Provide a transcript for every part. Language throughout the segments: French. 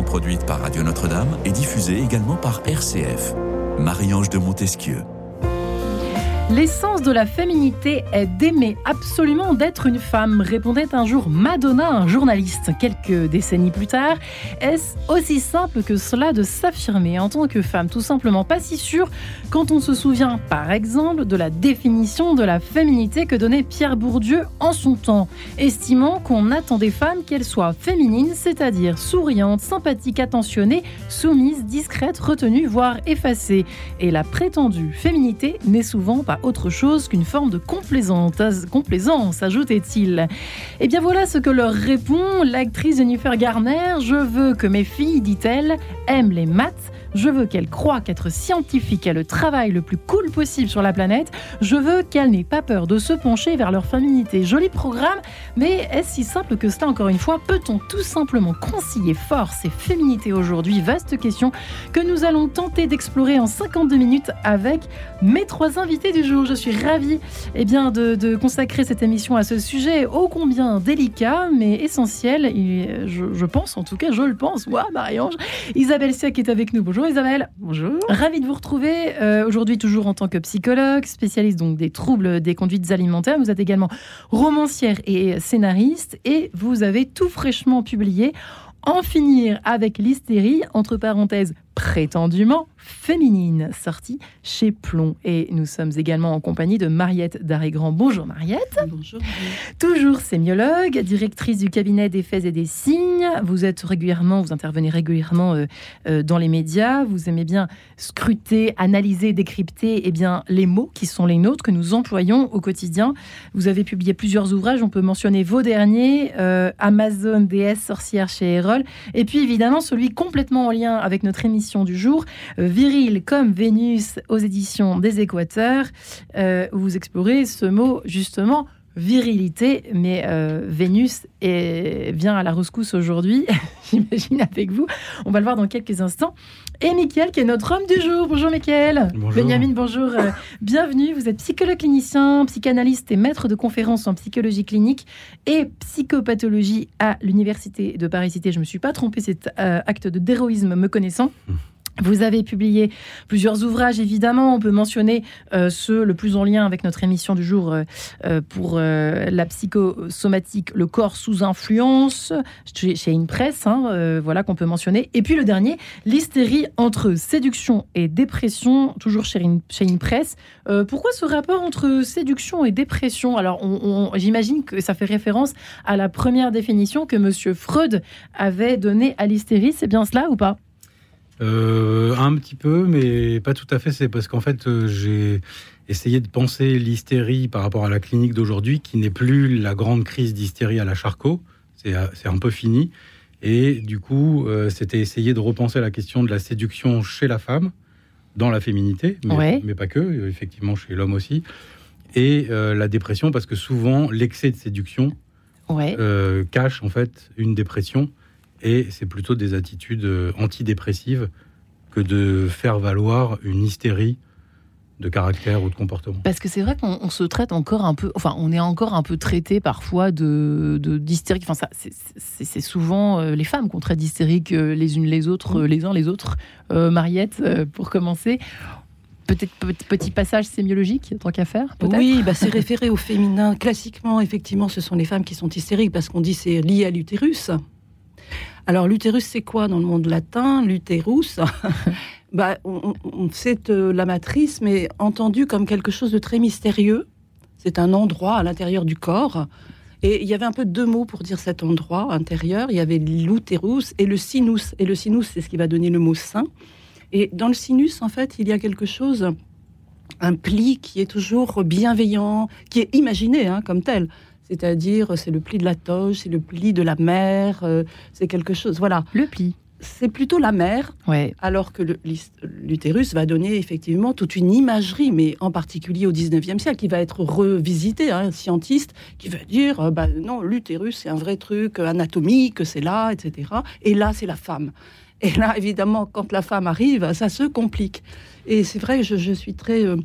produite par Radio Notre-Dame et diffusée également par RCF. Marie-Ange de Montesquieu. L'essence de la féminité est d'aimer absolument d'être une femme, répondait un jour Madonna, un journaliste. Quelques décennies plus tard, est-ce aussi simple que cela de s'affirmer en tant que femme? Tout simplement pas si sûr quand on se souvient, par exemple, de la définition de la féminité que donnait Pierre Bourdieu en son temps, estimant qu'on attend des femmes qu'elles soient féminines, c'est-à-dire souriantes, sympathiques, attentionnées, soumises, discrètes, retenues, voire effacées. Et la prétendue féminité n'est souvent pas autre chose qu'une forme de complaisance, ajoutait-il. Et eh bien voilà ce que leur répond l'actrice Jennifer Garner. Je veux que mes filles, dit-elle, aiment les maths je veux qu'elle croie qu'être scientifique est le travail le plus cool possible sur la planète. Je veux qu'elle n'ait pas peur de se pencher vers leur féminité. Joli programme, mais est-ce si simple que cela encore une fois? Peut-on tout simplement concilier force et féminité aujourd'hui? Vaste question que nous allons tenter d'explorer en 52 minutes avec mes trois invités du jour. Je suis ravie eh bien, de, consacrer cette émission à ce sujet ô combien délicat mais essentiel. Je, pense, en tout cas, je le pense, moi, Marie-Ange. Isabelle Sia qui est avec nous. Bonjour. Bonjour Isabelle. Bonjour. Ravie de vous retrouver euh, aujourd'hui toujours en tant que psychologue, spécialiste donc des troubles des conduites alimentaires. Vous êtes également romancière et scénariste et vous avez tout fraîchement publié En finir avec l'hystérie, entre parenthèses, prétendument féminine, sortie chez Plomb. Et nous sommes également en compagnie de Mariette Daré-Grand. Bonjour Mariette. Bonjour. Toujours sémiologue, directrice du cabinet des faits et des signes. Vous êtes régulièrement, vous intervenez régulièrement euh, euh, dans les médias. Vous aimez bien scruter, analyser, décrypter eh bien, les mots qui sont les nôtres, que nous employons au quotidien. Vous avez publié plusieurs ouvrages. On peut mentionner vos derniers, euh, Amazon, DS, sorcière chez Erol. Et puis évidemment celui complètement en lien avec notre émission du jour, euh, Viril comme Vénus aux éditions des Équateurs, euh, où vous explorez ce mot justement virilité, mais euh, Vénus est, vient à la rescousse aujourd'hui, j'imagine avec vous. On va le voir dans quelques instants. Et Mickaël, qui est notre homme du jour. Bonjour Mickaël. Bonjour. Benjamin, bonjour. bienvenue. Vous êtes psychologue clinicien, psychanalyste et maître de conférences en psychologie clinique et psychopathologie à l'Université de Paris-Cité. Je ne me suis pas trompée, c'est acte de d'héroïsme me connaissant. Vous avez publié plusieurs ouvrages, évidemment. On peut mentionner euh, ceux le plus en lien avec notre émission du jour euh, euh, pour la psychosomatique, le corps sous influence, chez, chez Presse, hein, voilà qu'on peut mentionner. Et puis le dernier, l'hystérie entre séduction et dépression, toujours chez, chez Presse. pourquoi ce rapport entre séduction et dépression? Alors, j'imagine que ça fait référence à la première définition que Monsieur Freud avait donnée à l'hystérie. C'est bien cela ou pas? Euh, un petit peu, mais pas tout à fait. C'est parce qu'en fait, euh, j'ai essayé de penser l'hystérie par rapport à la clinique d'aujourd'hui, qui n'est plus la grande crise d'hystérie à la Charcot. C'est euh, un peu fini. Et du coup, c'était essayer de repenser la question de la séduction chez la femme, dans la féminité, mais, mais pas que, effectivement chez l'homme aussi. Et la dépression, parce que souvent, l'excès de séduction cache en fait une dépression et c'est plutôt des attitudes euh, antidépressives que de faire valoir une hystérie de caractère ou de comportement. Parce que c'est vrai qu'on se traite encore un peu, enfin, on est encore un peu traité parfois de d'hystérique. Enfin, ça, c'est souvent euh, les femmes qu'on traite d'hystérique euh, les unes les autres, les uns les autres. Mariette, pour commencer. Peut-être petit passage sémiologique, tant qu'à faire Oui, bah c'est référé au féminin. Classiquement, effectivement, ce sont les femmes qui sont hystériques parce qu'on dit c'est lié à l'utérus. Alors l'utérus, c'est quoi dans le monde latin? L'utérus, bah, on, c'est euh, la matrice, mais entendu comme quelque chose de très mystérieux. C'est un endroit à l'intérieur du corps. Et il y avait un peu deux mots pour dire cet endroit intérieur. Il y avait l'utérus et le sinus. Et le sinus, c'est ce qui va donner le mot sein. Et dans le sinus, en fait, il y a quelque chose, un pli qui est toujours bienveillant, qui est imaginé hein, comme tel c'est-à-dire c'est le pli de la toge, c'est le pli de la mer, euh, c'est quelque chose. Voilà. Le pli. C'est plutôt la mer, ouais. alors que l'utérus va donner effectivement toute une imagerie, mais en particulier au 19e siècle, qui va être revisité, hein, un scientiste qui va dire euh, bah, non, l'utérus c'est un vrai truc anatomique, c'est là, etc. Et là, c'est la femme. Et là, évidemment, quand la femme arrive, ça se complique. Et c'est vrai, je, je suis très euh,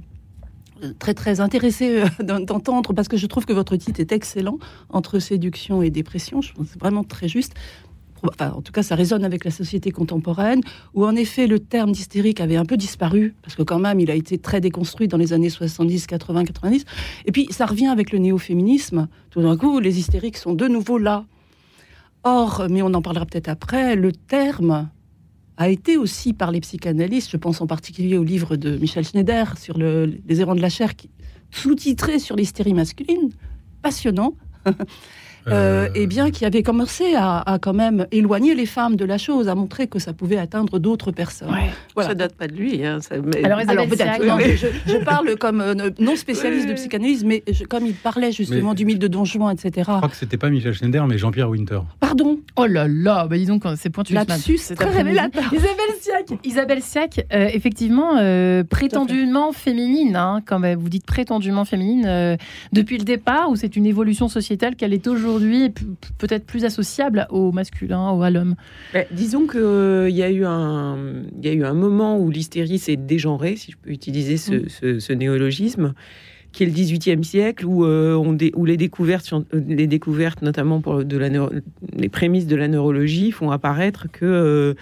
très très intéressé euh, d'entendre parce que je trouve que votre titre est excellent entre séduction et dépression. Je pense c'est vraiment très juste. en tout cas, ça résonne avec la société contemporaine, où en effet le terme d'hystérique avait un peu disparu, parce que quand même, il a été très déconstruit dans les années 70, 80, 90. Et puis, ça revient avec le néo-féminisme. Tout d'un coup, les hystériques sont de nouveau là. Or, mais on en parlera peut-être après, le terme a été aussi par les psychanalystes, je pense en particulier au livre de Michel Schneider sur les errants de la chair, sous-titré sur l'hystérie masculine, passionnant. Euh, et bien qui avait commencé à, quand même éloigner les femmes de la chose, à montrer que ça pouvait atteindre d'autres personnes. Ouais, voilà. Ça date pas de lui. Hein, Alors, je, parle comme euh, non spécialiste de psychanalyse, mais comme il parlait justement du mythe de Don Juan, etc. Je crois que c'était pas Michel Schneider, mais Jean-Pierre Winter. Pardon Oh là là, bah dis donc, c'est pointu. Lapsus, très révélateur. Isabelle Siac, Isabelle Siac euh, effectivement, prétendument féminine, hein, quand vous dites prétendument féminine, depuis le départ, ou c'est une évolution sociétale qu'elle est aujourd'hui aujourd'hui peut-être plus associable au masculin ou à l'homme bah, Disons qu'il euh, y, a eu un, y a eu un moment où l'hystérie s'est dégenrée, si je peux utiliser ce, mm. néologisme, qui est le XVIIIe siècle, où, euh, on où les, découvertes, euh, les découvertes, notamment pour de la les prémices de la neurologie, font apparaître que euh,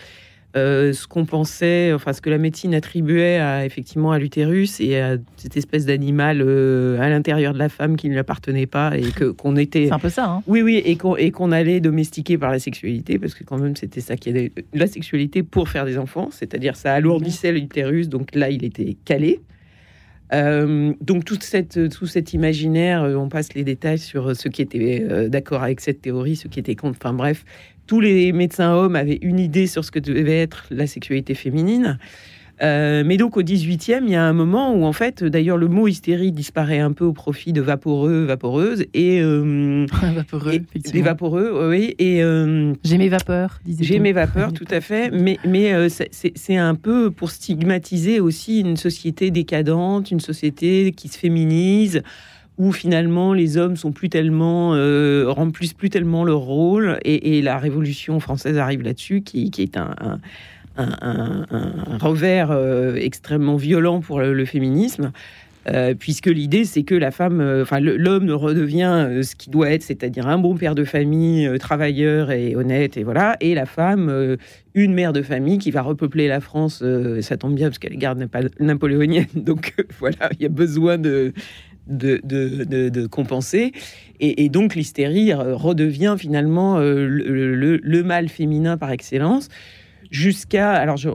ce qu'on pensait, enfin ce que la médecine attribuait à, effectivement à l'utérus et à cette espèce d'animal euh, à l'intérieur de la femme qui ne lui appartenait pas et que qu'on était. C'est un peu ça. Hein. oui, oui, et qu'on et qu'on allait domestiquer par la sexualité parce que quand même c'était ça qui est la sexualité pour faire des enfants, c'est-à-dire ça alourdissait l'utérus, donc là il était calé. Euh, donc toute cette, tout cet imaginaire, on passe les détails sur ceux qui étaient d'accord avec cette théorie, ceux qui étaient contre. Enfin bref, tous les médecins hommes avaient une idée sur ce que devait être la sexualité féminine. Euh, mais donc au 18e, il y a un moment où en fait, d'ailleurs, le mot hystérie disparaît un peu au profit de vaporeux, vaporeuses et euh, vaporeux, oui. Et euh, j'ai mes vapeurs, disait. J'ai mes vapeurs, tout à fait. Mais mais euh, c'est un peu pour stigmatiser aussi une société décadente, une société qui se féminise où finalement les hommes sont plus tellement euh, remplissent plus tellement leur rôle et, la Révolution française arrive là-dessus, qui, est un, revers euh, extrêmement violent pour le, féminisme. Euh, puisque l'idée c'est que la femme, enfin l'homme redevient ce qu'il doit être, c'est-à-dire un bon père de famille, travailleur et honnête, et voilà, et la femme, une mère de famille qui va repeupler la France. ça tombe bien parce qu'elle garde napoléonienne, donc voilà, il y a besoin de de, compenser. Et, donc l'hystérie redevient finalement euh, le, mal féminin par excellence. Jusqu'à. Alors, je,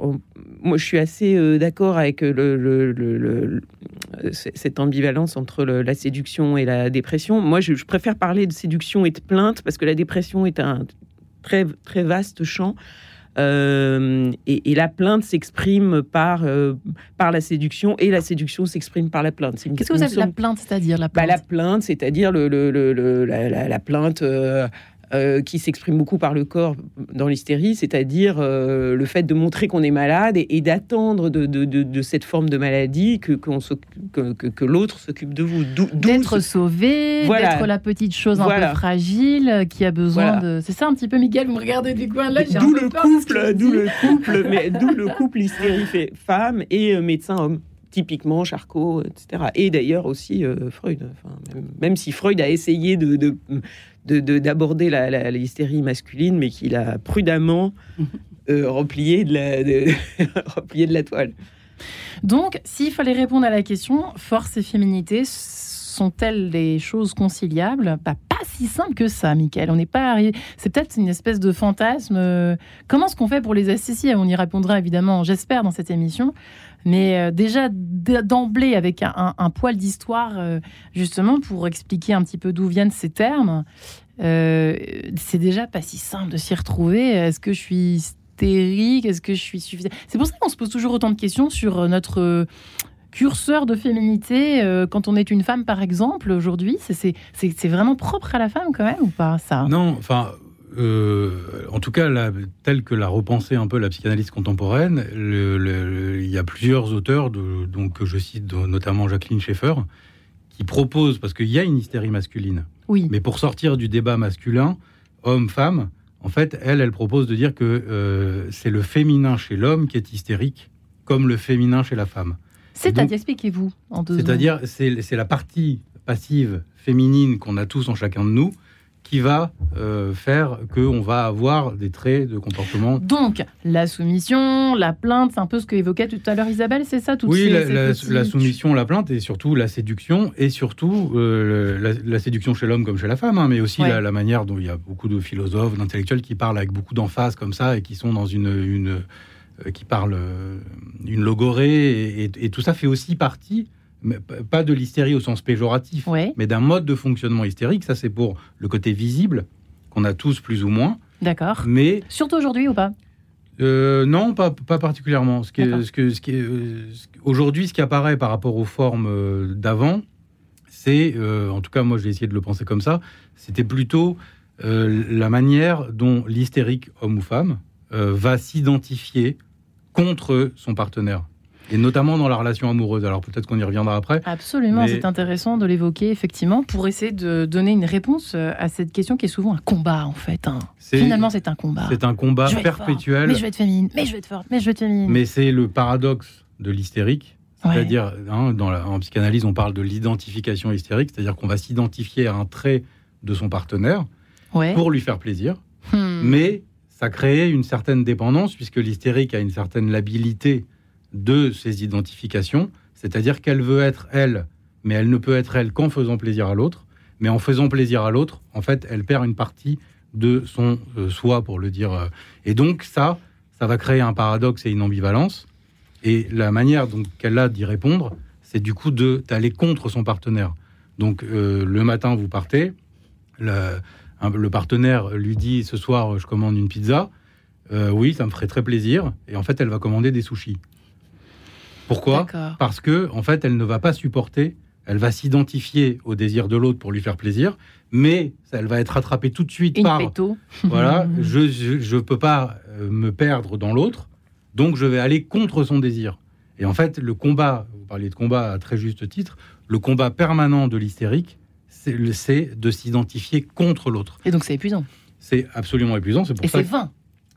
moi, je suis assez euh, d'accord avec cette ambivalence entre la séduction et la dépression. Moi, je, je, préfère parler de séduction et de plainte parce que la dépression est un très, très vaste champ. Euh, et, la plainte s'exprime par, euh, par la séduction et la séduction s'exprime par la plainte. Qu'est-ce que vous appelez la plainte, c'est-à-dire la bah, plainte La plainte, c'est-à-dire le, le, la, plainte. Euh, qui s'exprime beaucoup par le corps dans l'hystérie, c'est-à-dire euh, le fait de montrer qu'on est malade et, d'attendre de, de, de, cette forme de maladie que, que, que, l'autre s'occupe de vous. D'être sauvé, d'être la petite chose un peu fragile euh, qui a besoin de... C'est ça un petit peu, Miguel, vous me regardez du coin là. D'où le, couple, d'où le couple, mais d'où le couple hystérie fait femme et médecin homme typiquement Charcot, etc. Et d'ailleurs aussi Freud. même, si Freud a essayé de, d'aborder de, la, l'hystérie masculine, mais qu'il a prudemment euh, replié, de la, de, replié de la toile. Donc, s'il fallait répondre à la question, force et féminité sont-elles des choses conciliables? Pas, pas si simple que ça, Michael. On n'est pas arrivé. C'est peut-être une espèce de fantasme. Comment est-ce qu'on fait pour les associer? On y répondra évidemment, j'espère, dans cette émission. Mais euh, déjà d'emblée avec un, poil d'histoire, euh, justement pour expliquer un petit peu d'où viennent ces termes, euh, c'est déjà pas si simple de s'y retrouver. Est-ce que je suis hystérique? Est-ce que je suis suffisante C'est pour ça qu'on se pose toujours autant de questions sur notre curseur de féminité quand on est une femme, par exemple, aujourd'hui. C'est vraiment propre à la femme, quand même, ou pas, ça? Non, enfin, euh, en tout cas, tel que l'a repensé un peu la psychanalyse contemporaine, il y a plusieurs auteurs, de, donc je cite notamment Jacqueline Schaeffer, qui proposent, parce qu'il y a une hystérie masculine, oui. mais pour sortir du débat masculin, homme-femme, en fait, elle, elle propose de dire que euh, c'est le féminin chez l'homme qui est hystérique, comme le féminin chez la femme. C'est-à-dire, expliquez-vous C'est-à-dire, c'est la partie passive féminine qu'on a tous en chacun de nous, qui va euh, faire qu'on va avoir des traits de comportement. Donc, la soumission, la plainte, c'est un peu ce que évoquait tout à l'heure Isabelle, c'est ça toutes Oui, ces- la, ces la- petits- la soumission, la plainte, et surtout la séduction, et surtout euh, la, la séduction chez l'homme comme chez la femme, hein, mais aussi Ouais. la, manière dont il y a beaucoup de philosophes, d'intellectuels qui parlent avec beaucoup d'emphase comme ça, et qui sont dans une... une euh, qui parlent une logorée, et, et- et tout ça fait aussi partie, pas de l'hystérie au sens péjoratif, Ouais, mais d'un mode de fonctionnement hystérique. Ça, c'est pour le côté visible, qu'on a tous plus ou moins. d'accord. Mais Surtout aujourd'hui ou pas euh, non, pas, pas particulièrement. Ce qui est- D'accord. ce que, ce qui est, euh, Aujourd'hui, ce qui apparaît par rapport aux formes euh, d'avant, c'est, euh, en tout cas, moi, j'ai essayé de le penser comme ça, c'était plutôt euh, la manière dont l'hystérique, homme ou femme, va s'identifier contre son partenaire. Et notamment dans la relation amoureuse. Alors peut-être qu'on y reviendra après. Absolument, Mais- c'est intéressant de l'évoquer effectivement pour essayer de donner une réponse euh, à cette question qui est souvent un combat en fait. hein. Finalement, c'est un combat. C'est un combat Je fort, perpétuel. Mais je vais être féminine, mais je vais être forte, mais je vais être féminine. Mais c'est le paradoxe de l'hystérique. Ouais. C'est-à-dire, hein, en psychanalyse, on parle de l'identification hystérique, c'est-à-dire qu'on va s'identifier à un trait de son partenaire Ouais. pour lui faire plaisir, Hmm. mais ça crée une certaine dépendance, puisque l'hystérique a une certaine labilité de ses identifications, c'est-à-dire qu'elle veut être elle, mais elle ne peut être elle qu'en faisant plaisir à l'autre, mais en faisant plaisir à l'autre, en fait, elle perd une partie de son euh, soi, pour le dire. euh. Et donc ça, ça va créer un paradoxe et une ambivalence. Et la manière donc qu'elle a d'y répondre, c'est du coup d'aller contre son partenaire. Donc euh, le matin, vous partez, le, le partenaire lui dit ce soir, je commande une pizza. Oui, ça me ferait très plaisir. Et en fait, elle va commander des sushis. Pourquoi. Parce que en fait, elle ne va pas supporter. Elle va s'identifier au désir de l'autre pour lui faire plaisir, mais elle va être rattrapée tout de suite Une par péto. voilà, je je, je peux pas euh, me perdre dans l'autre, donc je vais aller contre son désir. Et en fait, le combat, vous parliez de combat à très juste titre, le combat permanent de l'hystérique, c'est de s'identifier contre l'autre. Et donc c'est épuisant. C'est absolument épuisant. C'est pour Et ça c'est vain.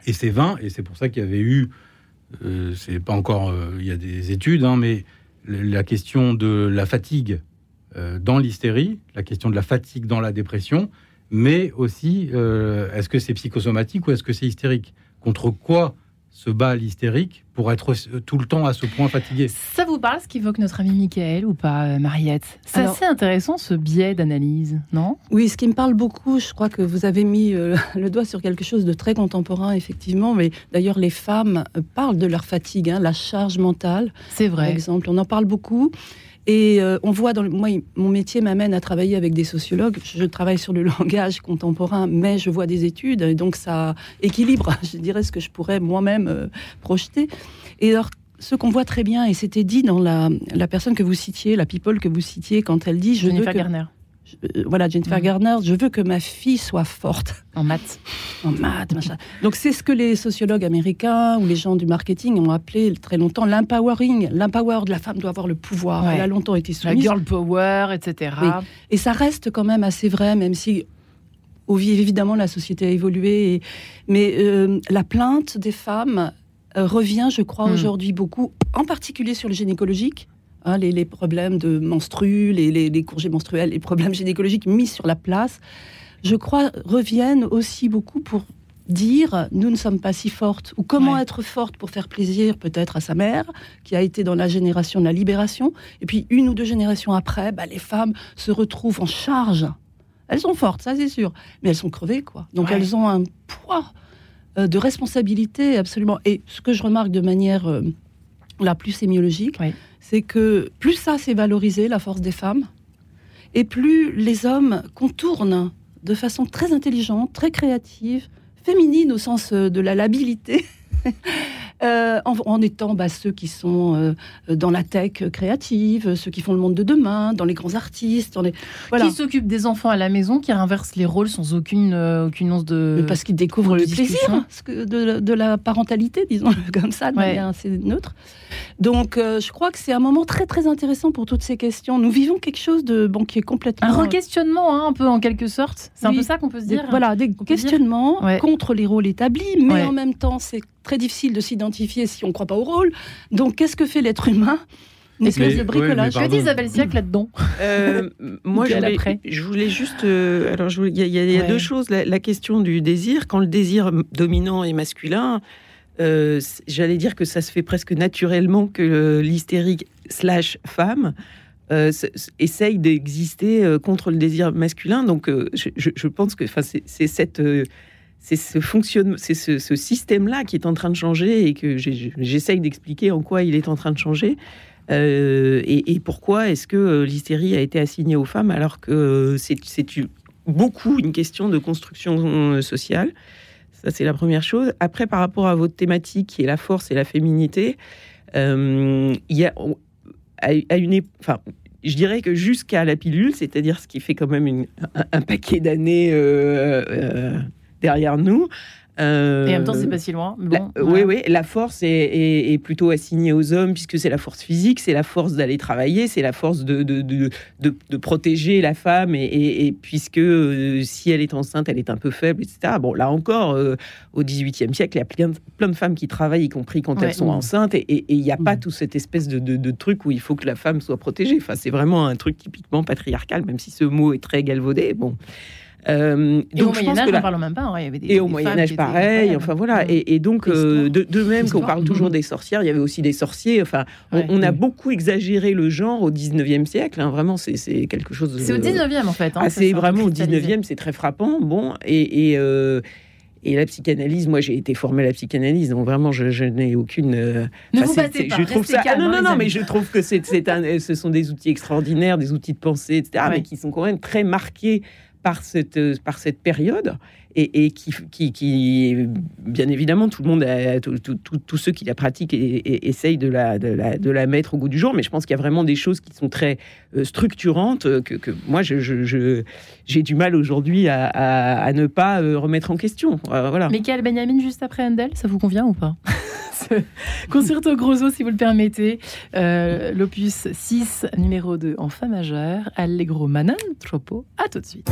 et c'est vain, et c'est pour ça qu'il y avait eu, euh, c'est pas encore, euh, il y a des études, hein, mais la question de la fatigue euh, dans l'hystérie, la question de la fatigue dans la dépression, mais aussi, est-ce que c'est psychosomatique ou est-ce que c'est hystérique? Contre quoi se bat l'hystérique pour être tout le temps à ce point fatigué Ça vous parle ce qu'évoque notre ami Michael ou pas, euh, Mariette? C'est Alors- assez intéressant ce biais d'analyse, non? Oui, ce qui me parle beaucoup, je crois que vous avez mis euh, le doigt sur quelque chose de très contemporain, effectivement. Mais d'ailleurs, les femmes euh, parlent de leur fatigue, hein, la charge mentale, C'est par vrai. exemple. On en parle beaucoup. Et euh, on voit, dans le, moi, mon métier m'amène à travailler avec des sociologues. Je travaille sur le langage contemporain, mais je vois des études, et donc ça équilibre, je dirais, ce que je pourrais moi-même euh, projeter. Et alors, ce qu'on voit très bien, et c'était dit dans la, la personne que vous citiez, la people que vous citiez, quand elle dit, je veux Jennifer que, Garner, euh, voilà, Jennifer. Garner, je veux que ma fille soit forte en maths. en maths, machin. Donc c'est ce que les sociologues américains ou les gens du marketing ont appelé très longtemps l'empowering. L'empower de la femme doit avoir le pouvoir. Ouais. Elle a longtemps été La soumise. girl power, etc. Oui. Et ça reste quand même assez vrai, même si évidemment la société a évolué. et- mais euh, la plainte des femmes euh, revient, je crois, Hmm. aujourd'hui beaucoup, en particulier sur le gynécologique. Hein, les, les problèmes de menstrues, les, les, les congés menstruels, les problèmes gynécologiques mis sur la place, je crois, reviennent aussi beaucoup pour dire nous ne sommes pas si fortes ou comment Ouais. être forte pour faire plaisir peut-être à sa mère qui a été dans la génération de la libération et puis une ou deux générations après bah, les femmes se retrouvent en charge elles sont fortes ça c'est sûr mais elles sont crevées quoi donc Ouais. elles ont un poids euh, de responsabilité absolument et ce que je remarque de manière euh, la plus sémiologique Ouais. C'est que plus ça c'est valorisé la force des femmes et plus les hommes contournent de façon très intelligente, très créative, féminine au sens euh, de la labilité, euh, en, en étant bah, ceux qui sont euh, dans la tech créative, ceux qui font le monde de demain, dans les grands artistes, dans les voilà. Qui s'occupe des enfants à la maison, qui inverse les rôles sans aucune, euh, aucune once de. Mais parce qu'ils découvrent le plaisir de, de la parentalité, disons comme ça, de Ouais. manière assez neutre. Donc, je crois que c'est un moment très très intéressant pour toutes ces questions. Nous vivons quelque chose de bon qui est complètement Un re-questionnement, hein, un peu en quelque sorte. C'est un peu ça qu'on peut se Des- dire. voilà, des peut dire. questionnements Ouais. contre les rôles établis, mais Ouais. en même temps, c'est très difficile de s'identifier si on ne croit pas au rôle. Donc, qu'est-ce que fait l'être humain Une espèce Mais- de bricolage. ouais, dit pardon. Isabelle Siac là-dedans Euh, moi, je voulais, je voulais juste. euh, alors, je il y a, il y a- il y a Ouais. deux choses. La, la question du désir, quand le désir dominant est masculin, euh, j'allais dire que ça se fait presque naturellement que l'hystérique slash femme euh, essaye d'exister euh, contre le désir masculin. Donc, euh, je, je- je pense que, c'est cette. C'est ce fonctionne, c'est ce, système-là qui est en train de changer et que j'essaye d'expliquer en quoi il est en train de changer. Euh, et, pourquoi est-ce que euh, l'hystérie a été assignée aux femmes alors que euh, c'est beaucoup une question de construction sociale Ça, c'est la première chose. Après, par rapport à votre thématique qui est la force et la féminité, y a à, une, enfin, je dirais que jusqu'à la pilule, c'est-à-dire ce qui fait quand même une- un, paquet d'années derrière nous. euh, Et en même temps, c'est pas si loin. la- bon, euh, voilà. Oui, oui, la force est, est- est plutôt assignée aux hommes puisque c'est la force physique, c'est la force d'aller travailler, c'est la force de, de, de, de- de protéger la femme et, et- et puisque euh, si elle est enceinte, elle est un peu faible, etc. Bon, là encore, euh, au XVIIIe siècle, il y a plein de, plein de femmes qui travaillent, y compris quand Ouais. elles sont enceintes, et il n'y a pas Mmh. tout cette espèce de truc où il faut que la femme soit protégée. Enfin, c'est vraiment un truc typiquement patriarcal, même si ce mot est très galvaudé. Bon. Euh, Et au donc, Moyen-Âge, que n'en parlons même pas. hein, il y avait des- et au des Moyen Âge, étaient pareil. Enfin voilà. Mm. Et, et donc, euh, de, de même qu'on parle toujours Mhm. des sorcières, il y avait aussi des sorciers. Enfin, on- Ouais. on, a Mm. beaucoup exagéré le genre au 19e siècle. hein. Vraiment, c'est quelque chose. C'est au 19e en fait. hein, Ah, c'est vraiment au cristallisé. 19e, c'est très frappant. Bon, et. et, euh, et la psychanalyse, moi j'ai été formée à la psychanalyse, donc vraiment je, je n'ai aucune. euh, Ne vous battez pas, Je trouve ça. Ah, non, non, non, mais je trouve que c'est, ce sont des outils extraordinaires, des outils de pensée, etc., Ouais. mais qui sont quand même très marqués par cette, euh, par cette période et, qui, qui, qui, bien évidemment, tout le monde, tous ceux qui la pratiquent et, et- essayent de la, de, la, de la mettre au goût du jour. Mais je pense qu'il y a vraiment des choses qui sont très euh, structurantes euh, que, que moi, je, je- je- j'ai du mal aujourd'hui à, à- ne pas remettre en question. Euh, voilà. Michael Benjamin juste après Handel, ça vous convient ou pas Ce Concerto Grosso, si vous le permettez. L'opus 6, numéro 2 en Fa majeur. Allegro Manon Troppo. À tout de suite.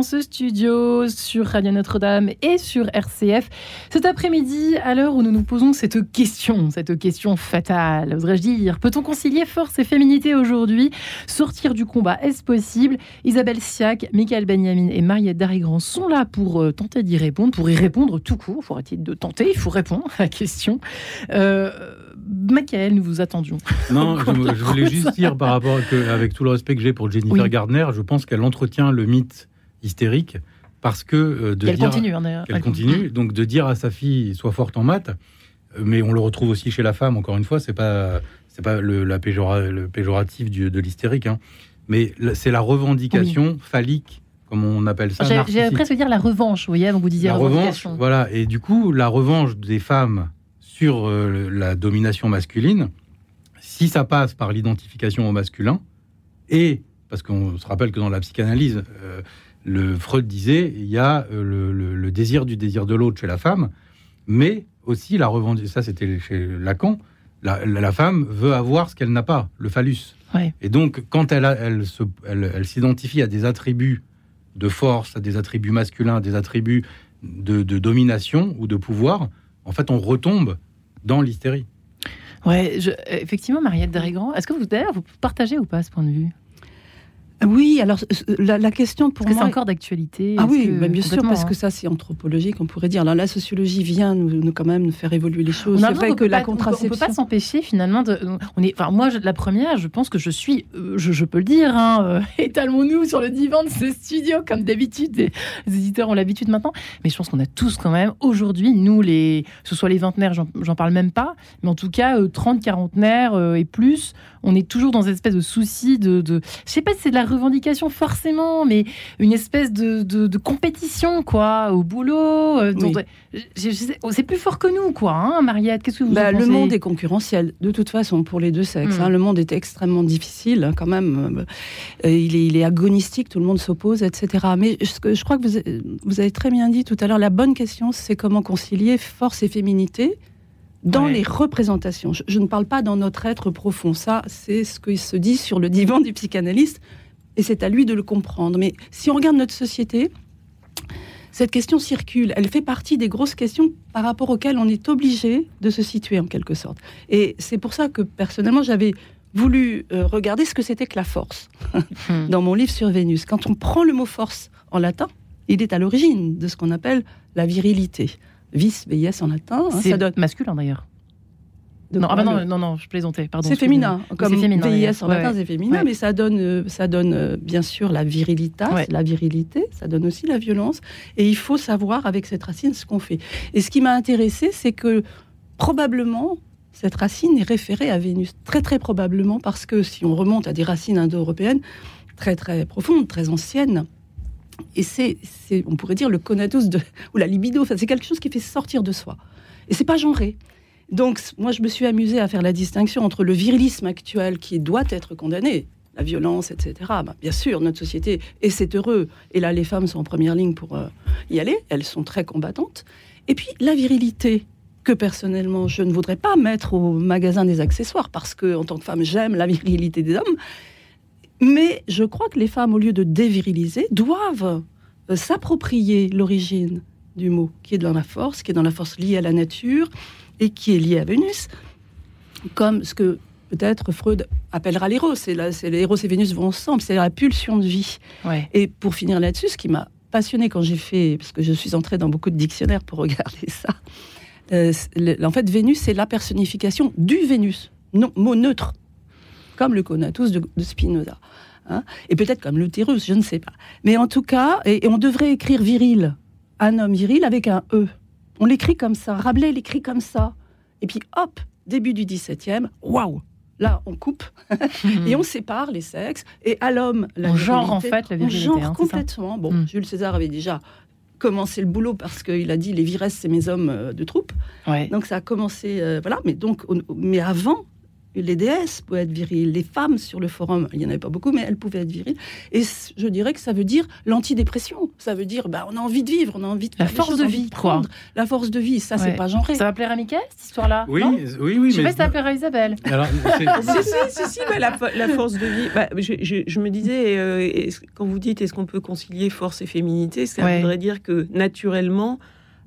Dans ce studio sur Radio Notre-Dame et sur RCF. Cet après-midi, à l'heure où nous nous posons cette question, cette question fatale, oserais-je dire, peut-on concilier force et féminité aujourd'hui? Sortir du combat, est-ce possible? Isabelle Siac, Michael Benjamin et Mariette Darigrand sont là pour euh, tenter d'y répondre, pour y répondre tout court. Faut-il de tenter? Il faut répondre à la question. Euh, Michael, nous vous attendions. Non, je, voulais la juste dire par rapport à que, avec tout le respect que j'ai pour Jennifer Oui. Gardner, je pense qu'elle entretient le mythe hystérique parce que euh, de elle dire continue, hein, d'ailleurs. qu'elle continue, donc de dire à sa fille sois forte en maths, euh, mais on le retrouve aussi chez la femme. Encore une fois, c'est pas c'est pas le, la péjora- le péjoratif du- de l'hystérique, hein. mais c'est la revendication phallique, comme on appelle ça. J'allais presque dire la revanche, vous voyez, donc vous disiez la revanche. Voilà, et du coup, la revanche des femmes sur euh, la domination masculine, si ça passe par l'identification au masculin, et parce qu'on se rappelle que dans la psychanalyse, euh, le Freud disait il y a euh, le, désir du désir de l'autre chez la femme, mais aussi la revendication. Ça, c'était chez Lacan. La, femme veut avoir ce qu'elle n'a pas, le phallus. Et donc, quand elle, elle, elle, s'identifie à des attributs de force, à des attributs masculins, à des attributs de, domination ou de pouvoir, en fait, on retombe dans l'hystérie. Ouais, effectivement, Mariette Dérégran, est-ce que vous, d'ailleurs, vous partagez ou pas ce point de vue? Oui, alors la, question pour moi. c'est encore d'actualité Ah oui, bien sûr, parce que hein. ça, c'est anthropologique, on pourrait dire. Alors la sociologie vient nous, quand même nous faire évoluer les choses. C'est vrai que la contraception. On ne peut pas s'empêcher finalement de. On est, enfin, moi, la première, je pense que je suis, euh, je, peux le dire, hein, euh, étalons-nous sur le divan de ce studio, comme d'habitude. Les, éditeurs ont l'habitude maintenant. Mais je pense qu'on a tous quand même, aujourd'hui, nous, les, que ce soit les vingtenaires, j'en parle même pas, mais en tout cas, 30, euh, quarantenaires et plus, on est toujours dans une espèce de souci de, de. Je sais pas si c'est de la revendication forcément, mais une espèce de, de, compétition, quoi, au boulot. Euh, c'est plus fort que nous, quoi, hein, Mariette. Qu'est-ce que vous bah, Le monde est concurrentiel, de toute façon, pour les deux sexes. Hmm. Hein. le monde est extrêmement difficile, quand même. Euh, il, est, il est agonistique, tout le monde s'oppose, etc. Mais je, je crois que vous, vous avez très bien dit tout à l'heure, la bonne question, c'est comment concilier force et féminité dans les représentations. Je, ne parle pas dans notre être profond. Ça, c'est ce qu'il se dit sur le divan du psychanalyste, et c'est à lui de le comprendre. Mais si on regarde notre société, cette question circule. Elle fait partie des grosses questions par rapport auxquelles on est obligé de se situer en quelque sorte. Et c'est pour ça que personnellement, j'avais voulu euh, regarder ce que c'était que la force hmm. dans mon livre sur Vénus. Quand on prend le mot force en latin, il est à l'origine de ce qu'on appelle la virilité vis, VIS en latin. Hein, c'est ça masculin d'ailleurs. Non, ah bah non, non, non, je plaisantais, pardon. C'est féminin, comme féminin, VIS en latin, c'est féminin, mais ça donne, euh, ça donne euh, bien sûr la virilité, la virilité, ça donne aussi la violence, et il faut savoir avec cette racine ce qu'on fait. Et ce qui m'a intéressé, c'est que probablement cette racine est référée à Vénus, très très probablement, parce que si on remonte à des racines indo-européennes très très profondes, très anciennes, et c'est, on pourrait dire, le conatus de, ou la libido. C'est quelque chose qui fait sortir de soi. Et c'est pas genré. Donc, moi, je me suis amusée à faire la distinction entre le virilisme actuel qui doit être condamné, la violence, etc. Bah, bien sûr, notre société, et c'est heureux. Et là, les femmes sont en première ligne pour euh, y aller. Elles sont très combattantes. Et puis, la virilité, que personnellement, je ne voudrais pas mettre au magasin des accessoires, parce que, en tant que femme, j'aime la virilité des hommes. Mais je crois que les femmes, au lieu de déviriliser, doivent euh, s'approprier l'origine du mot, qui est dans la force, qui est dans la force liée à la nature et qui est liée à Vénus, comme ce que peut-être Freud appellera l'éros. C'est l'éros et Vénus vont ensemble, c'est la pulsion de vie. Et pour finir là-dessus, ce qui m'a passionné quand j'ai fait, parce que je suis entrée dans beaucoup de dictionnaires pour regarder ça, euh, en fait, Vénus, c'est la personnification du Vénus, non, mot neutre comme le conatus de, Spinoza. Hein. et peut-être comme l'utérus, je ne sais pas. Mais en tout cas, et, on devrait écrire viril, un homme viril avec un E. On l'écrit comme ça. Rabelais l'écrit comme ça. Et puis hop, début du 17e, waouh Là, on coupe et on sépare les sexes. Et à l'homme, la on genre en fait la virilité. On genre hein, complètement. Bon, hmm. Jules César avait déjà commencé le boulot parce qu'il a dit les viresses, c'est mes hommes euh, de troupe. Donc ça a commencé, euh, voilà. Mais donc, mais avant, les déesses pouvaient être viriles, les femmes sur le forum, il n'y en avait pas beaucoup, mais elles pouvaient être viriles. Et je dirais que ça veut dire l'antidépression. Ça veut dire, bah, on a envie de vivre, on a envie de la force de vie, quoi. La force de vie, ça, c'est pas genré. Ça va plaire à Michael, cette histoire-là? Oui, oui, oui. Je sais pas si ça va plaire à Isabelle. Alors, si, si, si, la, force de vie. Bah, je, me disais, euh, quand vous dites est-ce qu'on peut concilier force et féminité, ça voudrait dire que naturellement,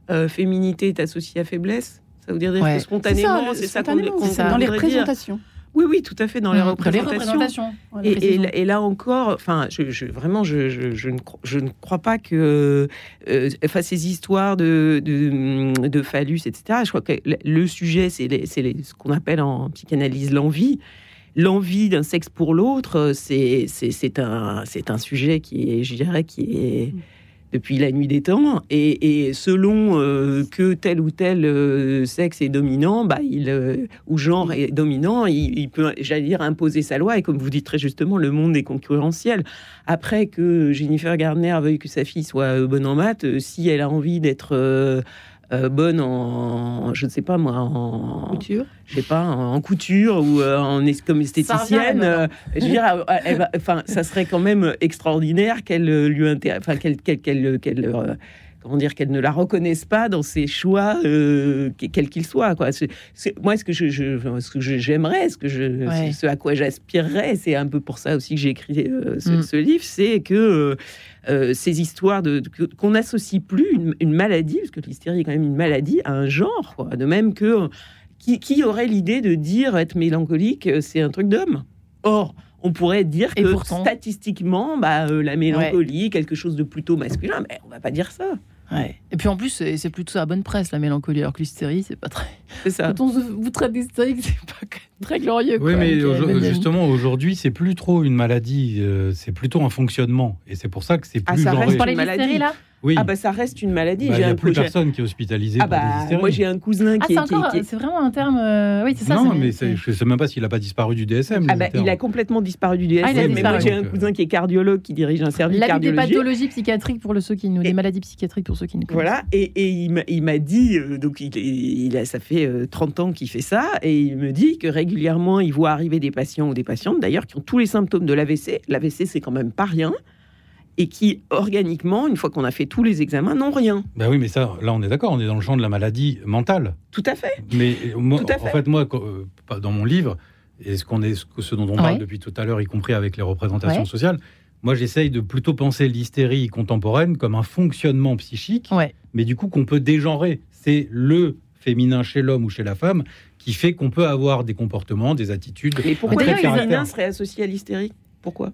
euh, féminité est associée à faiblesse? Ça veut dire que spontanément, c'est ça, qu'on Dans les représentations. Oui, oui, tout à fait, dans les mmh, représentations. et, là encore, enfin, je, vraiment, je, je, ne, je, ne, crois pas que euh, enfin, ces histoires de, de, de, phallus, etc., je crois que le sujet, c'est ce qu'on appelle en psychanalyse l'envie. L'envie d'un sexe pour l'autre, c'est un, un sujet qui est, je dirais, qui est... depuis la nuit des temps. Et, selon euh, que tel ou tel euh, sexe est dominant, bah, il, euh, ou genre est dominant, il, peut, j'allais dire, imposer sa loi. Et comme vous dites très justement, le monde est concurrentiel. Après que Jennifer Gardner veuille que sa fille soit bonne en maths, si elle a envie d'être euh, bonne en, je ne sais pas moi, en couture, je sais pas, en, couture ou euh, en comme esthéticienne. Euh, je veux dire, enfin, ça serait quand même extraordinaire qu'elle lui enfin qu'elle qu'elle qu'elle comment dire qu'elle ne la reconnaisse pas dans ses choix quels qu'ils soient quoi moi ce que je, ce que j'aimerais ce que je ce à quoi j'aspirerais c'est un peu pour ça aussi que j'ai écrit ce, mm. ce, livre c'est que euh, ces histoires de, qu'on n'associe plus une, maladie, parce que l'hystérie est quand même une maladie, à un genre. De même que qui, aurait l'idée de dire être mélancolique, euh, c'est un truc d'homme? Or, on pourrait dire que statistiquement, bah, euh, la mélancolie, quelque chose de plutôt masculin, mais on va pas dire ça. Et puis en plus, c'est plutôt la bonne presse, la mélancolie, alors que l'hystérie, c'est pas très. C'est ça. Quand on vous traite d'hystérique, c'est pas très glorieux. Oui, mais justement, aujourd'hui, c'est plus trop une maladie, euh, c'est plutôt un fonctionnement. Et c'est pour ça que c'est ah, plus. Ah, ça reste une maladie là oui. Ah bah ça reste une maladie. Bah, il n'y a plus personne qui est hospitalisé ah bah, Moi j'ai un cousin qui ah, est... C'est vraiment un terme... Euh, oui, c'est ça. Non, mais je ne sais même pas s'il n'a pas disparu du DSM. Ah bah, il a complètement disparu du DSM. Ah, mais moi j'ai un cousin qui est cardiologue qui dirige un service la cardiologique. des pathologies psychiatriques pour ceux qui nous... Des maladies psychiatriques pour ceux qui nous connaissent. Voilà, et, et il m'a dit, euh, donc il, il, a, ça fait 30 euh, ans qu'il fait ça, et il me dit que régulièrement il voit arriver des patients ou des patientes d'ailleurs qui ont tous les symptômes de l'AVC. L'AVC c'est quand même pas rien et qui, organiquement, une fois qu'on a fait tous les examens, n'ont rien. Ben oui, mais ça, là, on est d'accord, on est dans le champ de la maladie mentale. Tout à fait. Mais moi, en fait, moi, euh, dans mon livre, et ce, qu'on est, ce dont on parle depuis tout à l'heure, y compris avec les représentations sociales, moi, j'essaye de plutôt penser l'hystérie contemporaine comme un fonctionnement psychique, mais du coup qu'on peut dégenrer. C'est le féminin chez l'homme ou chez la femme qui fait qu'on peut avoir des comportements, des attitudes. Mais pourquoi le féminin serait associé à l'hystérie? Pourquoi?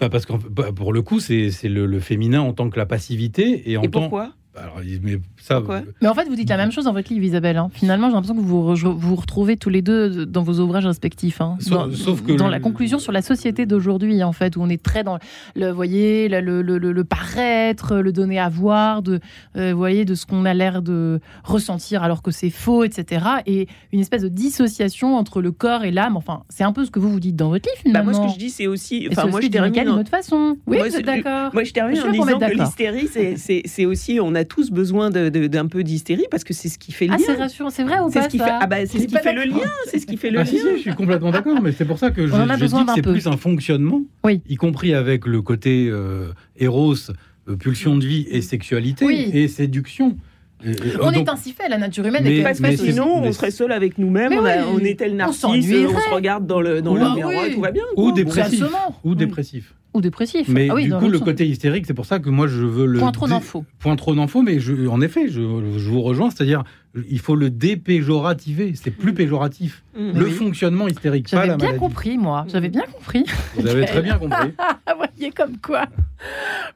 Bah, parce que bah, pour le coup, c'est le, féminin en tant que la passivité et en et pourquoi? Alors, mais, ça, mais en fait, vous dites la même chose dans votre livre, Isabelle. Hein. Finalement, j'ai l'impression que vous vous retrouvez tous les deux dans vos ouvrages respectifs. Hein. Sauf, que dans la conclusion sur la société d'aujourd'hui, en fait, où on est très dans le, voyez, le, le, le, paraître, le donner à voir, de, euh, voyez, de ce qu'on a l'air de ressentir alors que c'est faux, etc. Et une espèce de dissociation entre le corps et l'âme. Enfin, c'est un peu ce que vous vous dites dans votre livre. Finalement. Bah moi, ce que je dis, c'est aussi. Enfin, moi, je termine d'une autre façon. Oui, moi, d'accord. Moi, je termine en disant que l'hystérie, c'est aussi, on a tous besoin d'un peu d'hystérie parce que c'est ce qui fait le ah, lien. c'est vrai ou pas ce qui fait, ah bah, c'est ce qui fait le lien. C'est ce qui fait le ah, lien. je suis complètement d'accord, mais c'est pour ça que je, je dis que c'est plus un fonctionnement, oui. y compris avec le côté euh, éros, euh, pulsion de vie et sexualité et séduction. on est ainsi fait, la nature humaine mais, parce que sinon, on serait seul avec nous-mêmes, on, on, est tel narcisse, on, se regarde dans le, dans le miroir, tout va bien. Ou dépressif. Ou dépressif ou dépressif. Mais ah du coup, le côté hystérique, c'est pour ça que moi, je veux le... Point trop d'infos. Point trop d'infos, mais je, en effet, je, je vous rejoins, c'est-à-dire il faut le dépéjorativer, c'est plus mm. péjoratif. Mm. Le fonctionnement hystérique, pas la bien compris, moi. J'avais bien compris. Vous avez très bien compris. Vous voyez comme quoi.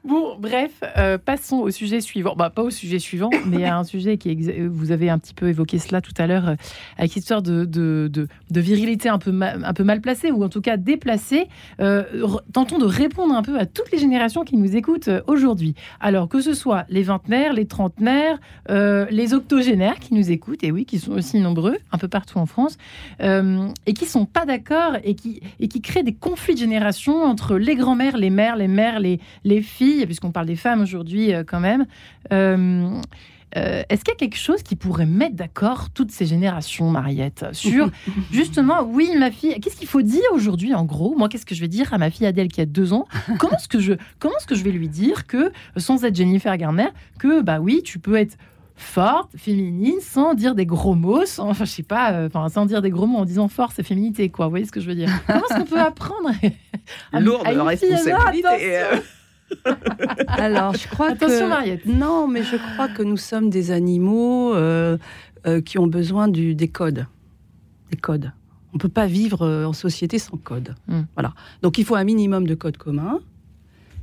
Bon, bref, euh, passons au sujet suivant. Bah, pas au sujet suivant, mais à un sujet qui est... Vous avez un petit peu évoqué cela tout à l'heure, euh, avec l'histoire de, de, de, virilité un peu, un peu mal placée, ou en tout cas déplacée. Euh, tentons de répondre un peu à toutes les générations qui nous écoutent aujourd'hui. Alors, que ce soit les vingtenaires, les trentenaires, les octogénaires qui nous écoutent, et oui, qui sont aussi nombreux, un peu partout en France, euh, et qui sont pas d'accord et qui, et qui créent des conflits de génération entre les grands-mères, les mères, les mères, les, les filles, puisqu'on parle des femmes aujourd'hui euh, quand même. Euh, est-ce qu'il y a quelque chose qui pourrait mettre d'accord toutes ces générations, Mariette, sur justement, oui, ma fille, qu'est-ce qu'il faut dire aujourd'hui en gros? Moi, qu'est-ce que je vais dire à ma fille Adèle qui a deux ans? Comment est-ce que je, comment est-ce que je vais lui dire que, sans être Jennifer Garner, que bah oui, tu peux être forte, féminine, sans dire des gros mots, sans, enfin, je sais pas, euh, enfin, sans dire des gros mots en disant force et féminité, quoi. Vous voyez ce que je veux dire? Comment est-ce qu'on peut apprendre à, Lourde à responsabilité. Euh. Alors, je crois Attention, Mariette. Non, mais je crois que nous sommes des animaux euh, qui ont besoin du, des codes. Des codes. On ne peut pas vivre en société sans code. Hmm. Voilà. Donc, il faut un minimum de codes communs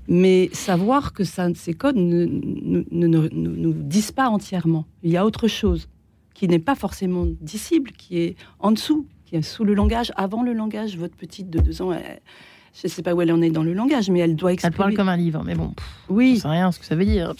mais savoir que ça, ces codes ne, nous disent pas entièrement. Il y a autre chose qui n'est pas forcément dissible, qui est en dessous, qui est sous le langage, avant le langage. Votre petite de deux ans, je ne sais pas où elle en est dans le langage, mais elle doit exprimer. Elle parle comme un livre, mais bon, pff, Oui, je sais rien ce que ça veut dire.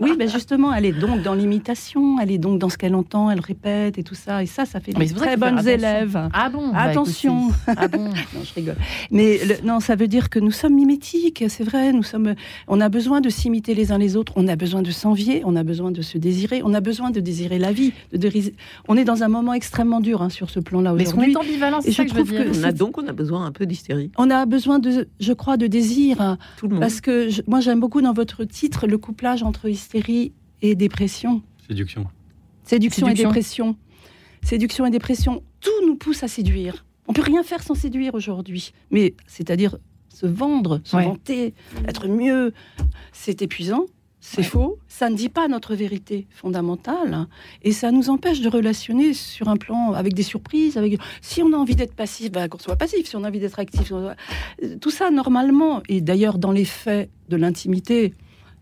Oui, ben justement, elle est donc dans l'imitation, elle est donc dans ce qu'elle entend, elle répète et tout ça, et ça, ça fait Mais de ça très bonnes attention. élèves. Ah bon? Bah, Attention. Ah bon? Non, je rigole. Mais le- non, ça veut dire que nous sommes mimétiques, c'est vrai. Nous sommes. On a besoin de s'imiter les uns les autres. On a besoin de s'envier. On a besoin de se désirer. On a besoin de désirer la vie. De désirer- On est dans un moment extrêmement dur hein, sur ce plan-là Mais est-ce qu'on aujourd'hui. est ambivalent, c'est ça je que je veux trouve que dire. On a donc on a besoin un peu d'hystérie. On a besoin de, je crois, de désir. Tout le monde. Parce que je- moi, j'aime beaucoup dans votre titre le couplage entre hystérie et dépression. Séduction. Séduction, et dépression. Séduction et dépression. Tout nous pousse à séduire. On peut rien faire sans séduire aujourd'hui. Mais c'est-à-dire se vendre, se Ouais. vanter, être mieux, c'est épuisant. C'est Ouais. faux. Ça ne dit pas notre vérité fondamentale. Et ça nous empêche de relationner sur un plan avec des surprises. Avec... Si on a envie d'être passif, ben, qu'on soit passif. Si on a envie d'être actif, tout ça normalement. Et d'ailleurs, dans les faits de l'intimité,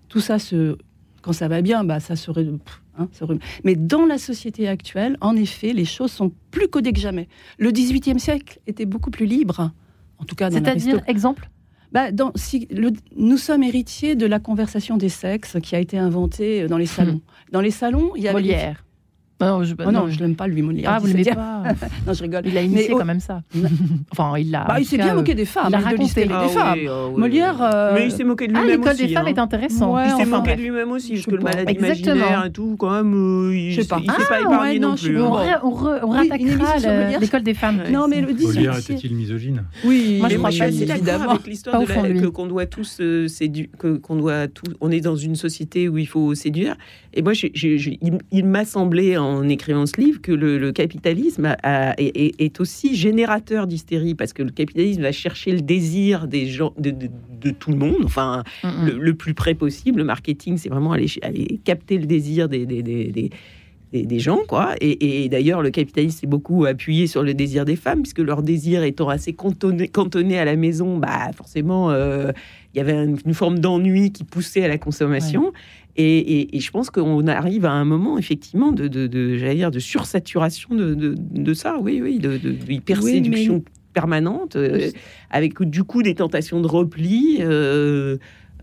tout ça se. Quand ça va bien, bah, ça se. ré- pff, hein, ré- Mais dans la société actuelle, en effet, les choses sont plus codées que jamais. Le XVIIIe siècle était beaucoup plus libre. En tout cas, dans C'est-à-dire, exemple? Bah, dans, si, le- nous sommes héritiers de la conversation des sexes qui a été inventée dans les salons. Dans les salons, il y avait. Molière. Non, je, Oh non, je l'aime pas lui, Molière. Ah, vous l'aimez 17e. pas Non, je rigole. Il a initié Mais quand même ça. Enfin, il l'a. Bah, il s'est bien moqué des femmes, il a de raconté. l'hystérie Ah des femmes. oui, ah oui. Molière. euh, Mais il s'est moqué de Ah, lui-même l'école aussi. des femmes hein. est intéressant. Ouais, Il s'est enfin, moqué bref. de lui-même aussi, parce que le malade Exactement. imaginaire et tout, quand même, euh, il Je sais pas. il s'est Ah, pas épargné ouais, non non, je plus. suis hein. On, on rattaquera l'école des femmes. Non, mais le 18e Molière était-il misogyne Oui, Moi, je Mais crois je suis d'accord évidemment. avec l'histoire qu'on doit tous euh, sédu- que qu'on doit tous on est dans une société où il faut séduire et moi il m'a semblé en écrivant ce livre que le, le capitalisme a- a- est, aussi générateur d'hystérie parce que le capitalisme va chercher le désir des gens de, de- de tout le monde enfin Mm, le, le plus près possible le marketing c'est vraiment aller, aller capter le désir des, des, des- des- des- gens, quoi. Et, et d'ailleurs, le capitalisme s'est beaucoup appuyé sur le désir des femmes, puisque leur désir étant assez cantonné, cantonné à la maison, bah forcément, euh, il y avait une, une forme d'ennui qui poussait à la consommation. Et, et- et je pense qu'on arrive à un moment, effectivement, de, de, de- j'allais dire, de sursaturation de, de, de ça, oui, oui, de, de, de hyperséduction permanente, euh, avec du coup des tentations de repli. euh,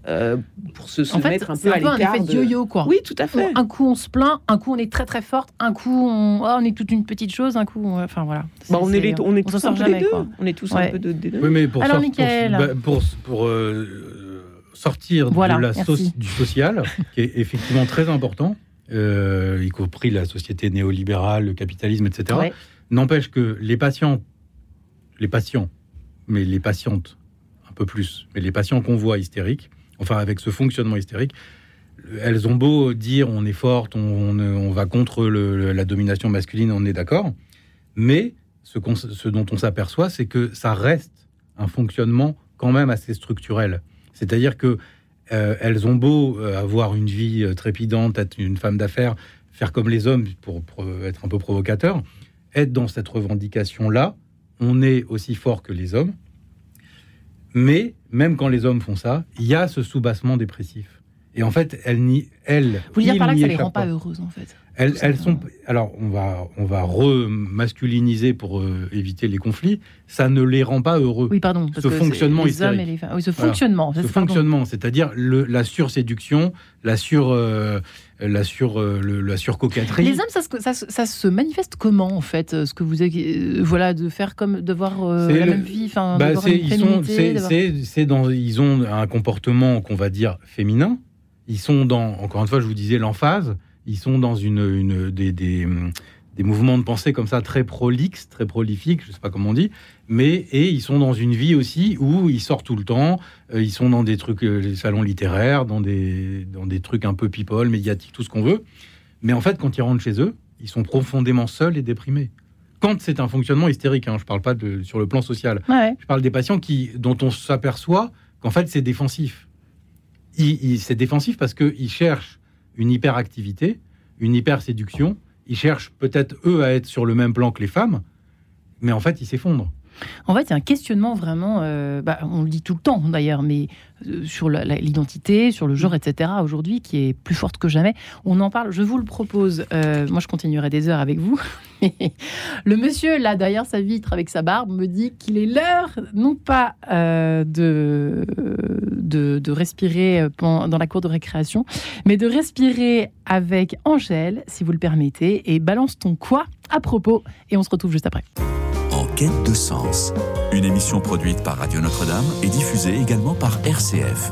euh, pour se, se En fait, mettre un c'est peu à un peu un l'écart effet de- yo-yo, quoi. Oui, tout à fait. Un coup on se plaint, un coup on est très très forte, un coup on, oh, on est toute une petite chose, un coup, on- enfin voilà. Bah, on, C'est- est les- on est tous un sort peu deux. quoi. On est tous Ouais. un peu de, des deux. Oui, mais pour, Alors, sort- Mickaël. pour, pour, pour, euh, sortir Voilà, de la soci- du social, qui est effectivement très important, euh, y compris la société néolibérale, le capitalisme, etc., Ouais. n'empêche que les patients, les patients, mais les patientes un peu plus, mais les patients qu'on voit hystériques, enfin avec ce fonctionnement hystérique, elles ont beau dire on est forte, on, on- on va contre le- la domination masculine, on est d'accord, mais ce dont on s'aperçoit, c'est que ça reste un fonctionnement quand même assez structurel. C'est-à-dire que euh, elles ont beau euh, avoir une vie euh, trépidante, être une femme d'affaires, faire comme les hommes pour, pour, être un peu provocateur, être dans cette revendication-là, on est aussi fort que les hommes. Mais même quand les hommes font ça, il y a ce soubassement dépressif. Et en fait, elles n'y, elles, Vous voulez dire par là que ça les rend pas heureuses en fait? Elles, sont. Alors, on va, on va remasculiniser pour euh, éviter les conflits. Ça ne les rend pas heureux. Oui, pardon. parce Ce que fonctionnement les hommes hystérique. et les femmes. Oui, ce Voilà. fonctionnement. Ce c'est-à-dire la surséduction, la sur, euh, la sur, euh, le- la surcoquetterie. Les hommes, ça, se- ça, ça se manifeste comment en fait euh, Ce que vous avez, voilà, de faire comme d'avoir la le- même vie, enfin, Bah, ils sont, c'est dans, ils ont un comportement qu'on va dire féminin. Ils sont dans, encore une fois, je vous disais l'emphase. Ils sont dans une, une des, des, des mouvements de pensée comme ça très prolixes, très prolifiques, je sais pas comment on dit. Mais et ils sont dans une vie aussi où ils sortent tout le temps. euh, ils sont dans des trucs, euh, les salons littéraires, dans des, dans des trucs un peu people, médiatiques, tout ce qu'on veut. Mais en fait, quand ils rentrent chez eux, ils sont profondément seuls et déprimés. Quand c'est un fonctionnement hystérique, hein, je parle pas de sur le plan social. Ouais. Je parle des patients qui, dont on s'aperçoit qu'en fait, c'est défensif. C'est défensif parce qu'ils cherchent une hyperactivité, une hyperséduction. Ils cherchent peut-être, eux, à être sur le même plan que les femmes, mais en fait, ils s'effondrent. En fait, il y a un questionnement vraiment, euh, bah, on le dit tout le temps d'ailleurs, mais euh, sur l'identité, sur le genre, mm. etc. aujourd'hui, qui est plus forte que jamais. On en parle, je vous le propose. Euh, moi, je continuerai des heures avec vous. le monsieur, là, derrière sa vitre, avec sa barbe, me dit qu'il est l'heure, non pas de, de, de, respirer dans la cour de récréation, mais de respirer avec Angèle, si vous le permettez, et balance ton quoi à propos, et on se retrouve juste après. En quête de sens, une émission produite par Radio Notre-Dame et diffusée également par RCF.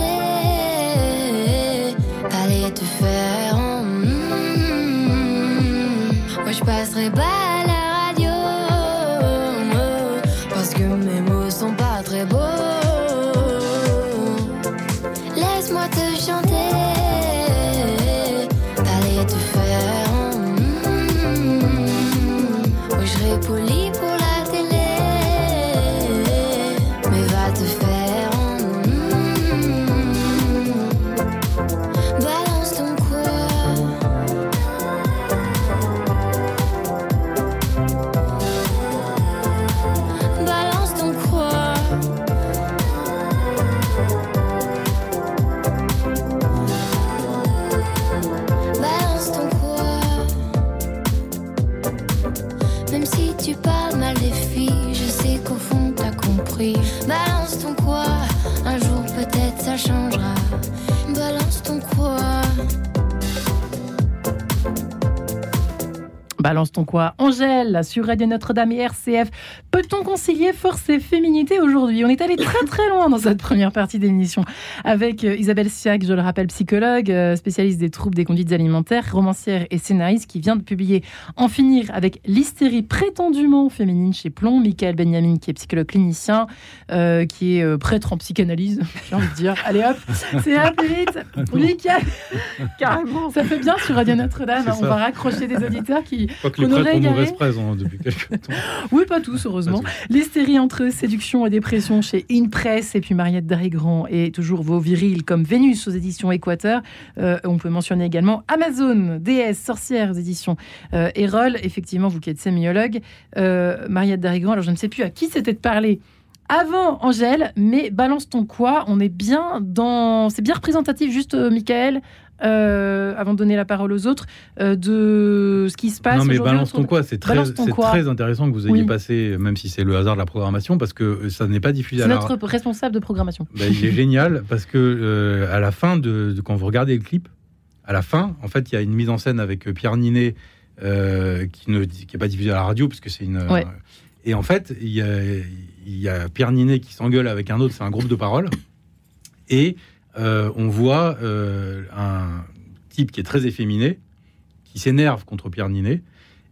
Balance ton quoi Angèle, sur Radio Notre-Dame et RCF. Peut-on concilier force et féminité aujourd'hui? On est allé très très loin dans cette première partie d'émission avec euh, Isabelle Siak, je le rappelle, psychologue, euh, spécialiste des troubles des conduites alimentaires, romancière et scénariste qui vient de publier En finir avec l'hystérie prétendument féminine chez Plomb. Michael Benjamin qui est psychologue clinicien, euh, qui est prêtre en psychanalyse, j'ai envie de dire. Allez hop, c'est hop, vite Michael Carrément Ça fait bien sur Radio Notre-Dame, on va raccrocher des auditeurs qui Les prêtres ont hein, depuis quelques temps. oui, pas tous, heureusement. L'hystérie entre séduction et dépression chez Inpress et puis Mariette Darigrand et toujours vos virils comme Vénus aux éditions Équateur. Euh, on peut mentionner également Amazon, DS, Sorcières aux éditions euh, Erol. Effectivement, vous qui êtes sémiologue, euh, Mariette Darigrand, alors je ne sais plus à qui c'était de parler avant Angèle, mais balance ton quoi On est bien dans. C'est bien représentatif, juste, Michael, euh, avant de donner la parole aux autres, euh, de ce qui se passe. Non, mais balance ton quoi C'est très, très intéressant que vous ayez passé, même si c'est le hasard de la programmation, parce que ça n'est pas diffusé. C'est notre responsable de programmation. Ben, il est génial parce que euh, à la fin de, quand vous regardez le clip, à la fin, en fait, il y a une mise en scène avec Pierre Ninet qui ne qui est pas diffusée à la radio parce que c'est une Et en fait, il y a, il y a Pierre Ninet qui s'engueule avec un autre, c'est un groupe de parole. Et euh, on voit euh, un type qui est très efféminé, qui s'énerve contre Pierre Ninet.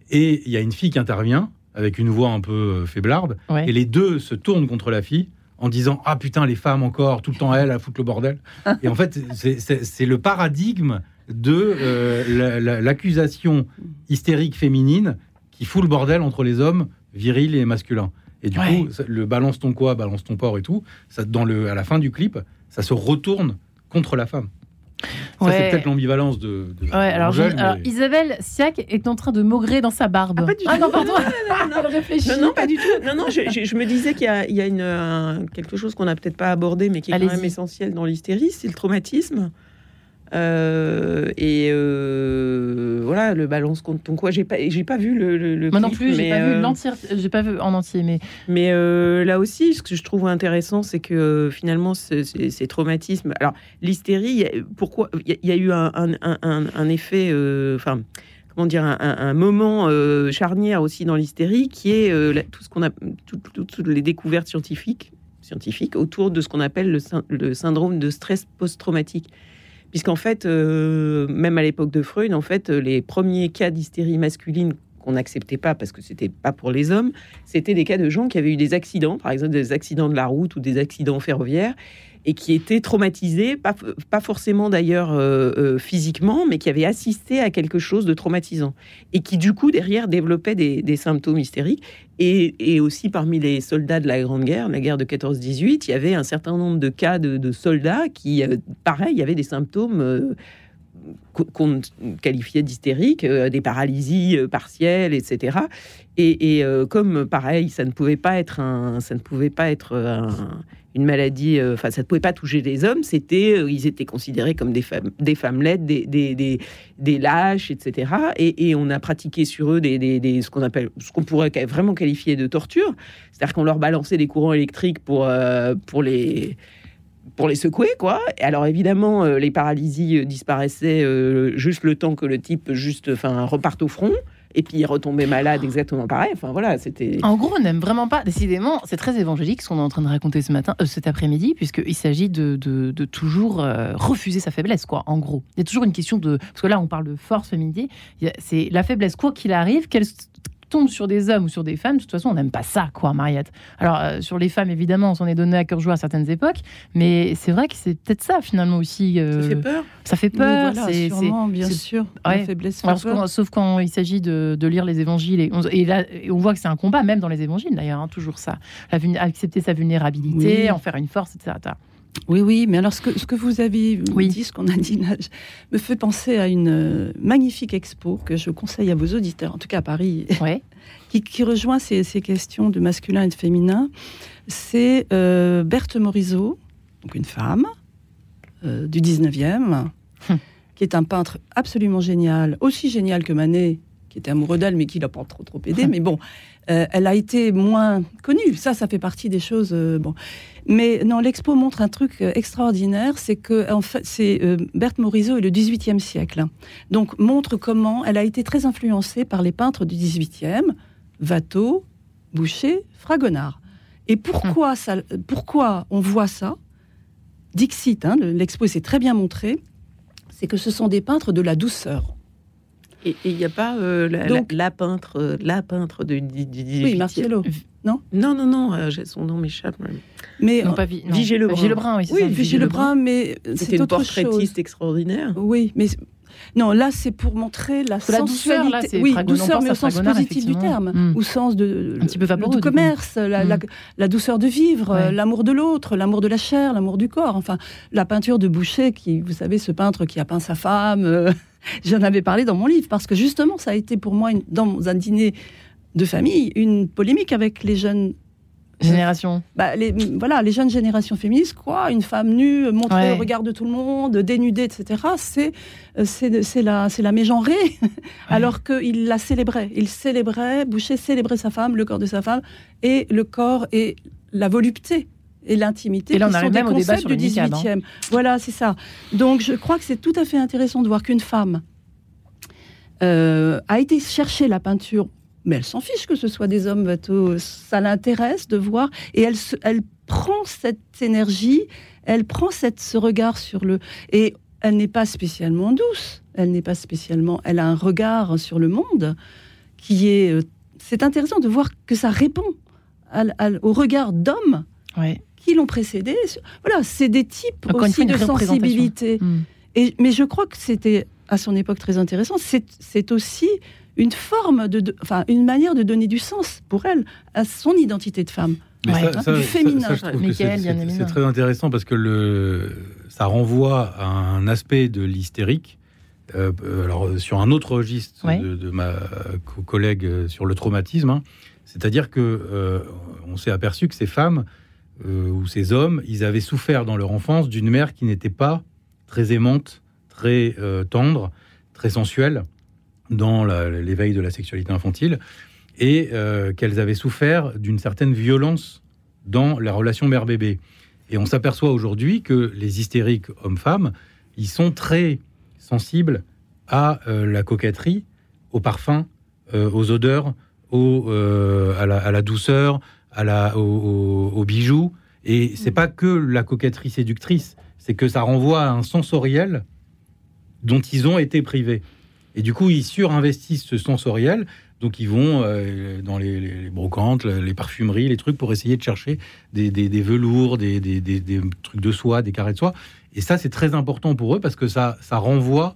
Et il y a une fille qui intervient avec une voix un peu euh, faiblarde. Ouais. Et les deux se tournent contre la fille en disant Ah putain, les femmes encore, tout le temps elles, à foutre le bordel. et en fait, c'est- le paradigme de euh, la- la- l'accusation hystérique féminine qui fout le bordel entre les hommes virils et masculins. Et du Ouais. coup, le balance ton quoi, balance ton porc et tout, ça, dans le, à la fin du clip, ça se retourne contre la femme. Ça, Ouais. c'est peut-être l'ambivalence de, de Ouais, alors, Angèle, je- alors, mais- Isabelle Siak est en train de maugrer dans sa barbe. Ah, pas du Ah tout. non, pardon. non, réfléchit. Non, non, pas du tout. Non, non, je, je- je me disais qu'il y a, il y a une, un- quelque chose qu'on n'a peut-être pas abordé, mais qui est quand même essentiel dans l'hystérie, c'est le traumatisme. Euh, et euh, voilà, le balance contre ton quoi. J'ai pas, j'ai pas vu le. le, le Moi non plus, j'ai pas vu euh, j'ai pas vu en entier, mais Mais là aussi, ce que je trouve intéressant, c'est que finalement, ce- ces, ces traumatismes. Alors, l'hystérie, pourquoi Il y, a- il y a eu un, un- un- un- un effet. Enfin. comment dire, un, moment charnière aussi dans l'hystérie, qui est la- tout ce qu'on a, tout- tout- toutes les découvertes scientifiques, scientifiques autour de ce qu'on appelle le syndrome de stress post-traumatique. Puisqu'en fait, euh, même à l'époque de Freud, en fait, les premiers cas d'hystérie masculine qu'on n'acceptait pas parce que c'était pas pour les hommes, c'était des cas de gens qui avaient eu des accidents, par exemple des accidents de la route ou des accidents ferroviaires, et qui étaient traumatisés, pas, pas forcément d'ailleurs euh, euh, physiquement, mais qui avaient assisté à quelque chose de traumatisant, et qui du coup derrière développaient des, des symptômes hystériques. Et, et aussi parmi les soldats de la Grande Guerre, la guerre de 14-18, il y avait un certain nombre de cas de, de soldats qui, euh, pareil, avait des symptômes. Qu- qu'on qualifiait d'hystériques, euh, des paralysies euh, partielles, etc. Et, euh, comme pareil, ça ne pouvait pas être un, ça ne pouvait pas être un- une maladie, enfin ça ne pouvait pas toucher les hommes. C'était, ils étaient considérés comme des femmes, des des, des, lâches, etc. Et, et on a pratiqué sur eux des, des, ce qu'on appelle, ce qu'on pourrait vraiment qualifier de torture. C'est-à-dire qu'on leur balançait des courants électriques pour pour les pour les secouer, quoi. Alors évidemment, euh, les paralysies euh, disparaissaient euh, juste le temps que le type juste, enfin, reparte au front. Et puis il retombait malade exactement pareil. Enfin voilà, c'était. En gros, on n'aime vraiment pas. Décidément, c'est très évangélique ce qu'on est en train de raconter ce matin, cet après-midi, puisqu'il s'agit de, de- de toujours refuser sa faiblesse, quoi. En gros, il y a toujours une question de parce que là, on parle de force a- C'est la faiblesse, quoi qu'il arrive, qu'elle tombe sur des hommes ou sur des femmes. De toute façon, on n'aime pas ça, quoi, Mariette. Alors euh, sur les femmes, évidemment, on s'en est donné à cœur joie à certaines époques, mais c'est vrai que c'est peut-être ça finalement aussi. Ça euh, fait peur. Ça fait Oui, peur. voilà, c'est- sûrement, bien sûr. Ouais. La faiblesse fait alors, peur. quand- sauf quand il s'agit de, de lire les évangiles. Et on, et là, et on voit que c'est un combat, même dans les évangiles d'ailleurs, hein, toujours ça. La accepter sa vulnérabilité, Oui. en faire une force, etc. Oui, oui, mais alors ce que, ce que vous avez Oui. dit, ce qu'on a dit là, me fait penser à une euh, magnifique expo que je conseille à vos auditeurs, en tout cas à Paris, Ouais. qui, qui rejoint ces, ces questions de masculin et de féminin. C'est euh, Berthe Morisot, donc une femme euh, du 19e, Hum. qui est un peintre absolument génial, aussi génial que Manet, qui était amoureux d'elle, mais qui l'a pas trop, trop aidé. mais bon, euh, elle a été moins connue. Ça, ça fait partie des choses. euh, bon. Mais non, l'expo montre un truc euh, extraordinaire, c'est que en fait, c'est Berthe Morisot est le 18e siècle. Donc montre comment elle a été très influencée par les peintres du 18e, Watteau, Boucher, Fragonard. Et pourquoi ça pourquoi on voit ça? Dixit, hein, le- l'expo s'est très bien montré, c'est que ce sont des peintres de la douceur. Et il n'y a pas euh, la, Donc- la- la peintre, euh, la peintre du, du, du Oui, 18e. Marcello. Non, non, non. euh, j'ai- son nom m'échappe. Mais Non, pas Vi- non. Vigée Lebrun. Vigée Lebrun, oui, oui. Vigée Lebrun, mais C'était c'est une autre portraitiste chose. extraordinaire. Oui, mais non, là c'est pour montrer la la douceur, sensualité. là, c'est oui, douceur, mais au sens positif du terme, Mm. au sens de Un petit peu vaporeux, du commerce, la, la- la douceur de vivre, Ouais. l'amour de l'autre, l'amour de la chair, l'amour du corps. Enfin, la peinture de Boucher, qui, vous savez, ce peintre qui a peint sa femme. euh, J'en avais parlé dans mon livre parce que justement, ça a été pour moi une- dans un dîner de famille une polémique avec les jeunes Génération. bah, les, voilà, les jeunes générations féministes, quoi, une femme nue, montrée Ouais. au regard de tout le monde, dénudée, etc., c'est, euh, c'est, c'est la, c'est la mégenrée, alors qu'il la célébrait. Il célébrait, Boucher célébrait sa femme, le corps de sa femme, et le corps et la volupté et l'intimité, Et là, on arrive même au débat sur du niqab, hein. 18e. Voilà, c'est ça. Donc, je crois que c'est tout à fait intéressant de voir qu'une femme euh, a été chercher la peinture mais elle s'en fiche que ce soit des hommes bateaux. Ça l'intéresse de voir. Et elle, elle prend cette énergie, elle prend cette, ce regard sur le. Et elle n'est pas spécialement douce. Elle n'est pas spécialement. Elle a un regard sur le monde qui est. Euh, c'est intéressant de voir que ça répond au regard d'hommes qui l'ont précédé. Voilà, c'est des types aussi de sensibilité. Hmm. Et, mais je crois que c'était à son époque très intéressant. C'est aussi une forme de, enfin, une manière de donner du sens pour elle à son identité de femme. du féminin. C'est très intéressant parce que le, ça renvoie à un aspect de l'hystérique. Euh, alors sur un autre registre de, ma collègue euh, sur le traumatisme, hein. c'est-à-dire que euh, on s'est aperçu que ces femmes ou ces hommes, ils avaient souffert dans leur enfance d'une mère qui n'était pas très aimante, très tendre, très sensuelle dans l'éveil de la sexualité infantile et euh, qu'elles avaient souffert d'une certaine violence dans la relation mère-bébé. Et on s'aperçoit aujourd'hui que les hystériques hommes-femmes, ils sont très sensibles à euh, la coquetterie, au parfum, euh, aux odeurs, à la, douceur, à la, aux, bijoux. Et c'est pas que la coquetterie séductrice, c'est que ça renvoie à un sensoriel dont ils ont été privés. Et du coup, ils surinvestissent ce sensoriel. Donc, ils vont euh, dans les, brocantes, les parfumeries, les trucs pour essayer de chercher des, velours, des, trucs de soie, des carrés de soie. Et ça, c'est très important pour eux parce que ça, ça renvoie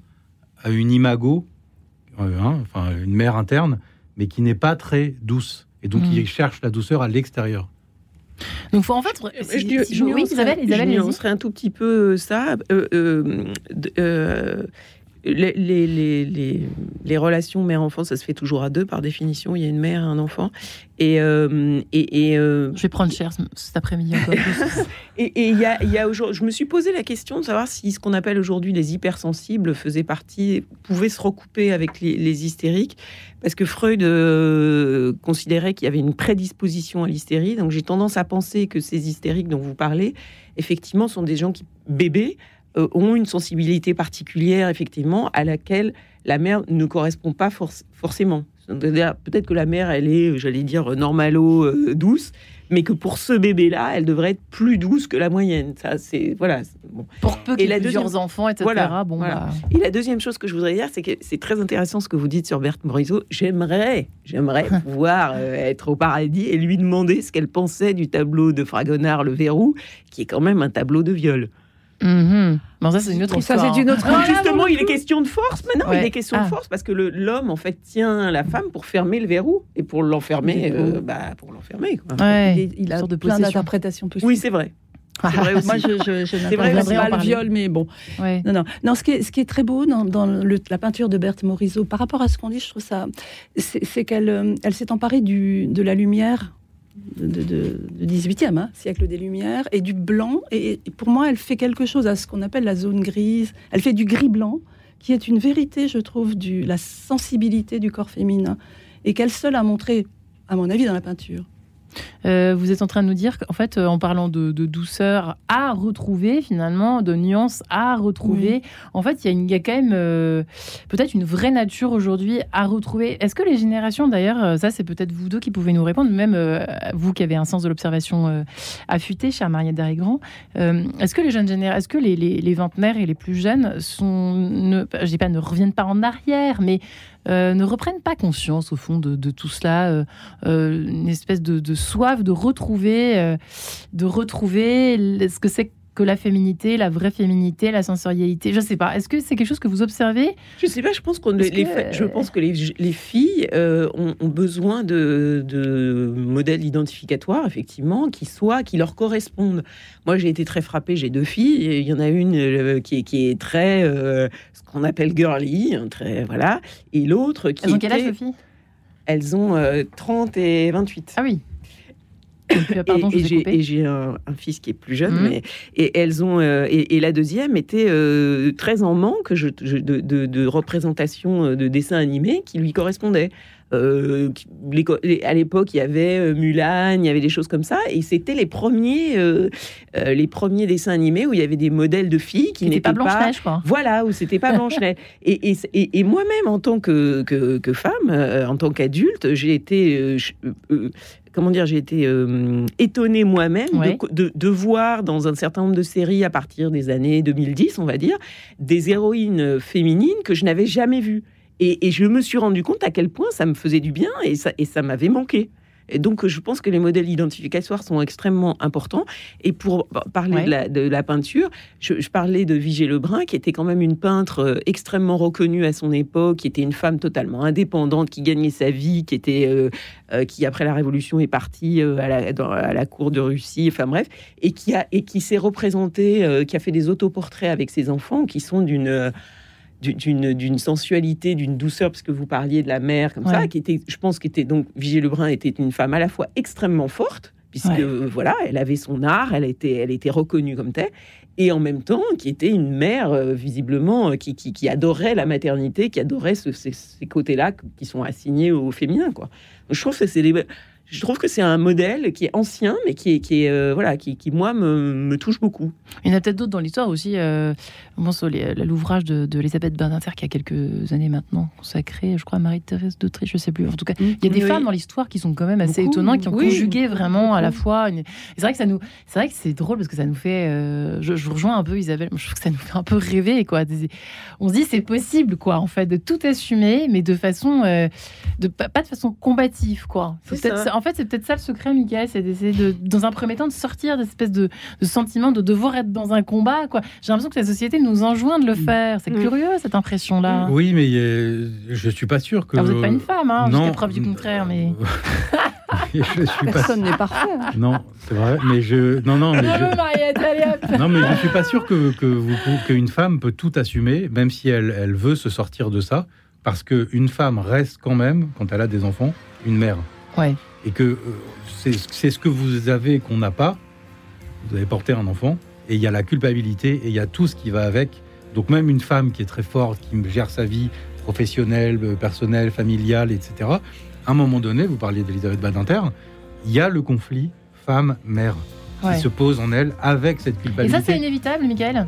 à une imago, euh, hein, enfin, une mère interne, mais qui n'est pas très douce. Et donc, mmh. ils cherchent la douceur à l'extérieur. Donc, faut en fait. je, je, oui, Isabelle, Isabelle, je serait un tout petit peu ça. Euh, les, les, les, les, relations mère-enfant, ça se fait toujours à deux par définition. Il y a une mère et un enfant. Et, euh, et, euh, je vais prendre cher cet après-midi encore. et il y a, y a je me suis posé la question de savoir si ce qu'on appelle aujourd'hui les hypersensibles faisait partie, pouvait se recouper avec les, hystériques, parce que Freud euh, considérait qu'il y avait une prédisposition à l'hystérie. Donc j'ai tendance à penser que ces hystériques dont vous parlez, effectivement, sont des gens qui bébés euh, ont une sensibilité particulière, effectivement, à laquelle la mère ne correspond pas forcément. Peut-être que la mère, elle est, j'allais dire, normalo, euh, douce, mais que pour ce bébé-là, elle devrait être plus douce que la moyenne. Ça, c'est voilà. Pour peu qu'il ait plusieurs enfants, etc. bon, bah. Et la deuxième chose que je voudrais dire, c'est que c'est très intéressant ce que vous dites sur Berthe Morisot. J'aimerais, j'aimerais pouvoir euh, être au paradis et lui demander ce qu'elle pensait du tableau de Fragonard, Le Verrou, qui est quand même un tableau de viol. Bon, ça, c'est une autre histoire. Ça, c'est une autre. justement, il est question de force. Mais non, il est question de ah. force parce que l'homme, en fait, tient la femme pour fermer le verrou et pour l'enfermer. Euh, bah, pour l'enfermer. il, a de plein d'interprétations possibles. Oui, c'est vrai. C'est vrai aussi. Moi, je, je, je c'est vrai, pas le viol, mais bon. Non, non. Non, ce qui est, ce qui est très beau dans, dans le, la peinture de Berthe Morisot, par rapport à ce qu'on dit, je trouve ça, c'est, qu'elle euh, elle s'est emparée du, de la lumière de, 18e hein, siècle des Lumières et du blanc. Et, pour moi, elle fait quelque chose à ce qu'on appelle la zone grise. Elle fait du gris-blanc, qui est une vérité, je trouve, de la sensibilité du corps féminin et qu'elle seule a montré, à mon avis, dans la peinture. Euh, vous êtes en train de nous dire qu'en fait, euh, en parlant de, douceur à retrouver, finalement, de nuances à retrouver, en fait, il y, y a quand même euh, peut-être une vraie nature aujourd'hui à retrouver. Est-ce que les générations, d'ailleurs, ça c'est peut-être vous deux qui pouvez nous répondre, même vous qui avez un sens de l'observation affûté, chère Mariette Darigran, est-ce que les jeunes générations, est-ce que les, les, les, vingtenaires et les plus jeunes sont, ne, je dis pas ne reviennent pas en arrière, mais euh, ne reprennent pas conscience au fond de, tout cela, euh, euh, une espèce de, soif de retrouver, de retrouver ce que c'est que la féminité, la vraie féminité, la sensorialité Je ne sais pas. Est-ce que c'est quelque chose que vous observez? Je ne sais pas. Je pense, qu'on je pense que les, filles ont, besoin de, modèles identificatoires, effectivement, qui soient, qui leur correspondent. Moi, j'ai été très frappée. J'ai deux filles. Il y en a une qui, qui, est très qu'on appelle girly, hein, très voilà, et l'autre qui Elles ont quel âge, les filles? Elles ont 30 euh, et 28. Ah oui. Et, j'ai un, fils qui est plus jeune, mhm. mais et elles ont euh, et, la deuxième était euh, très en manque de, de, de, représentation de dessins animés qui lui correspondaient. Euh, à l'époque, il y avait euh, Mulan, il y avait des choses comme ça, et c'était les premiers, euh, les premiers dessins animés où il y avait des modèles de filles qui n'étaient pas Blanche Neige, quoi. Voilà, où c'était pas Blanche Neige. et, et, moi-même, en tant que, que, femme, en tant qu'adulte, j'ai été comment dire, j'ai été étonnée moi-même de, de, voir dans un certain nombre de séries à partir des années 2010, on va dire, des héroïnes féminines que je n'avais jamais vues. Et, je me suis rendu compte à quel point ça me faisait du bien et ça, et ça m'avait manqué. Et donc, je pense que les modèles identificatoires sont extrêmement importants. Et pour parler de, la, peinture, je, parlais de Vigée Lebrun, qui était quand même une peintre euh, extrêmement reconnue à son époque, qui était une femme totalement indépendante, qui gagnait sa vie, qui était, euh, euh, qui après la Révolution est partie à, la, dans, à, la, cour de Russie, enfin bref, et qui a et qui s'est représentée, qui a fait des autoportraits avec ses enfants, qui sont d'une d'une sensualité, d'une douceur, parce que vous parliez de la mère comme ça, qui était, je pense, qu'était donc Vigier Lebrun était une femme à la fois extrêmement forte, puisque voilà, elle avait son art, elle était, elle était reconnue comme telle, et en même temps qui était une mère euh, visiblement euh, qui, qui, adorait la maternité, qui adorait ces, ces côtés-là qui sont assignés au féminin, quoi. je trouve que c'est des je trouve que c'est un modèle qui est ancien, mais qui est, qui est euh, voilà, qui, qui, moi me, me, touche beaucoup. Il y en a peut-être d'autres dans l'histoire aussi. Euh, on pense l'ouvrage de, de Elisabeth Badinter qui a quelques années maintenant consacré, je crois, à Marie-Thérèse d'Autriche, je sais plus. En tout cas, il y a des femmes dans l'histoire qui sont quand même assez étonnantes, qui ont conjugué vraiment à la fois. C'est vrai que ça nous, c'est vrai que c'est drôle parce que ça nous fait. Euh, je, je, vous rejoins un peu, Isabelle. Je trouve que ça nous fait un peu rêver, quoi. On se dit c'est possible, quoi, en fait, de tout assumer, mais de façon, de pas de façon combative, quoi. C'est peut-être en fait, c'est peut-être ça le secret, Michael, c'est d'essayer, de, dans un premier temps, de sortir d'espèce de, de sentiment de devoir être dans un combat. Quoi. J'ai l'impression que la société nous enjoint de le mm. faire. C'est mm. curieux, cette impression-là. Oui, mais euh, je suis pas sûr que. vous n'êtes pas une femme, hein, jusqu'à preuve du contraire, mais. je suis Personne n'est parfait. Hein. Non, c'est vrai, mais je. Non, non, mais je. non, mais je suis pas sûr que, que vous, qu'une femme peut tout assumer, même si elle, elle veut se sortir de ça, parce qu'une femme reste quand même, quand elle a des enfants, une mère. Ouais et que euh, c'est ce que vous avez qu'on n'a pas. Vous avez porté un enfant et il y a la culpabilité et il y a tout ce qui va avec. Donc même une femme qui est très forte, qui gère sa vie professionnelle, euh, personnelle, familiale, etc. À un moment donné, vous parliez d'Elisabeth Badinter, il y a le conflit femme-mère qui se pose en elle avec cette culpabilité. Et ça, c'est inévitable, Michael?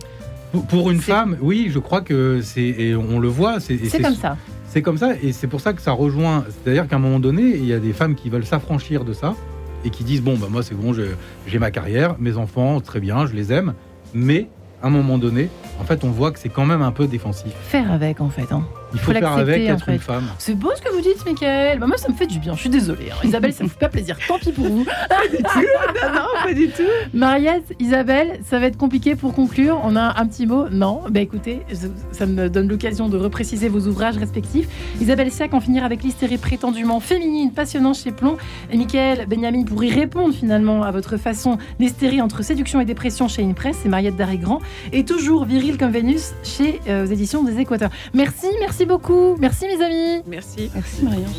Pour une femme, oui, je crois que c'est, on le voit, c'est comme ça. C'est comme ça, et c'est pour ça que ça rejoint. C'est-à-dire qu'à un moment donné, il y a des femmes qui veulent s'affranchir de ça et qui disent bon, bah moi c'est bon, j'ai ma carrière, mes enfants, très bien, je les aime, mais à un moment donné, en fait, on voit que c'est quand même un peu défensif. Faire avec, en fait. Hein. Il faut, faire avec être une femme. C'est beau ce que vous dites, Michael. Bah, moi, ça me fait du bien. Je suis désolée. Hein. Isabelle, ça me fait pas plaisir. Tant pis pour vous. pas du tout. Non, pas du tout. Mariette, Isabelle, ça va être compliqué pour conclure. On a un petit mot. Non. Bah écoutez, ça me donne l'occasion de repréciser vos ouvrages respectifs. Isabelle Siak en finir avec l'hystérie prétendument féminine, passionnante chez Plomb. Et Michael Benjamin pour y répondre finalement à votre façon l'hystérie entre séduction et dépression chez une presse. C'est Mariette Darry-Grand. Et toujours viril comme Vénus chez euh, aux éditions des Équateurs. Merci, merci beaucoup. Merci mes amis. Merci. Merci Marianne.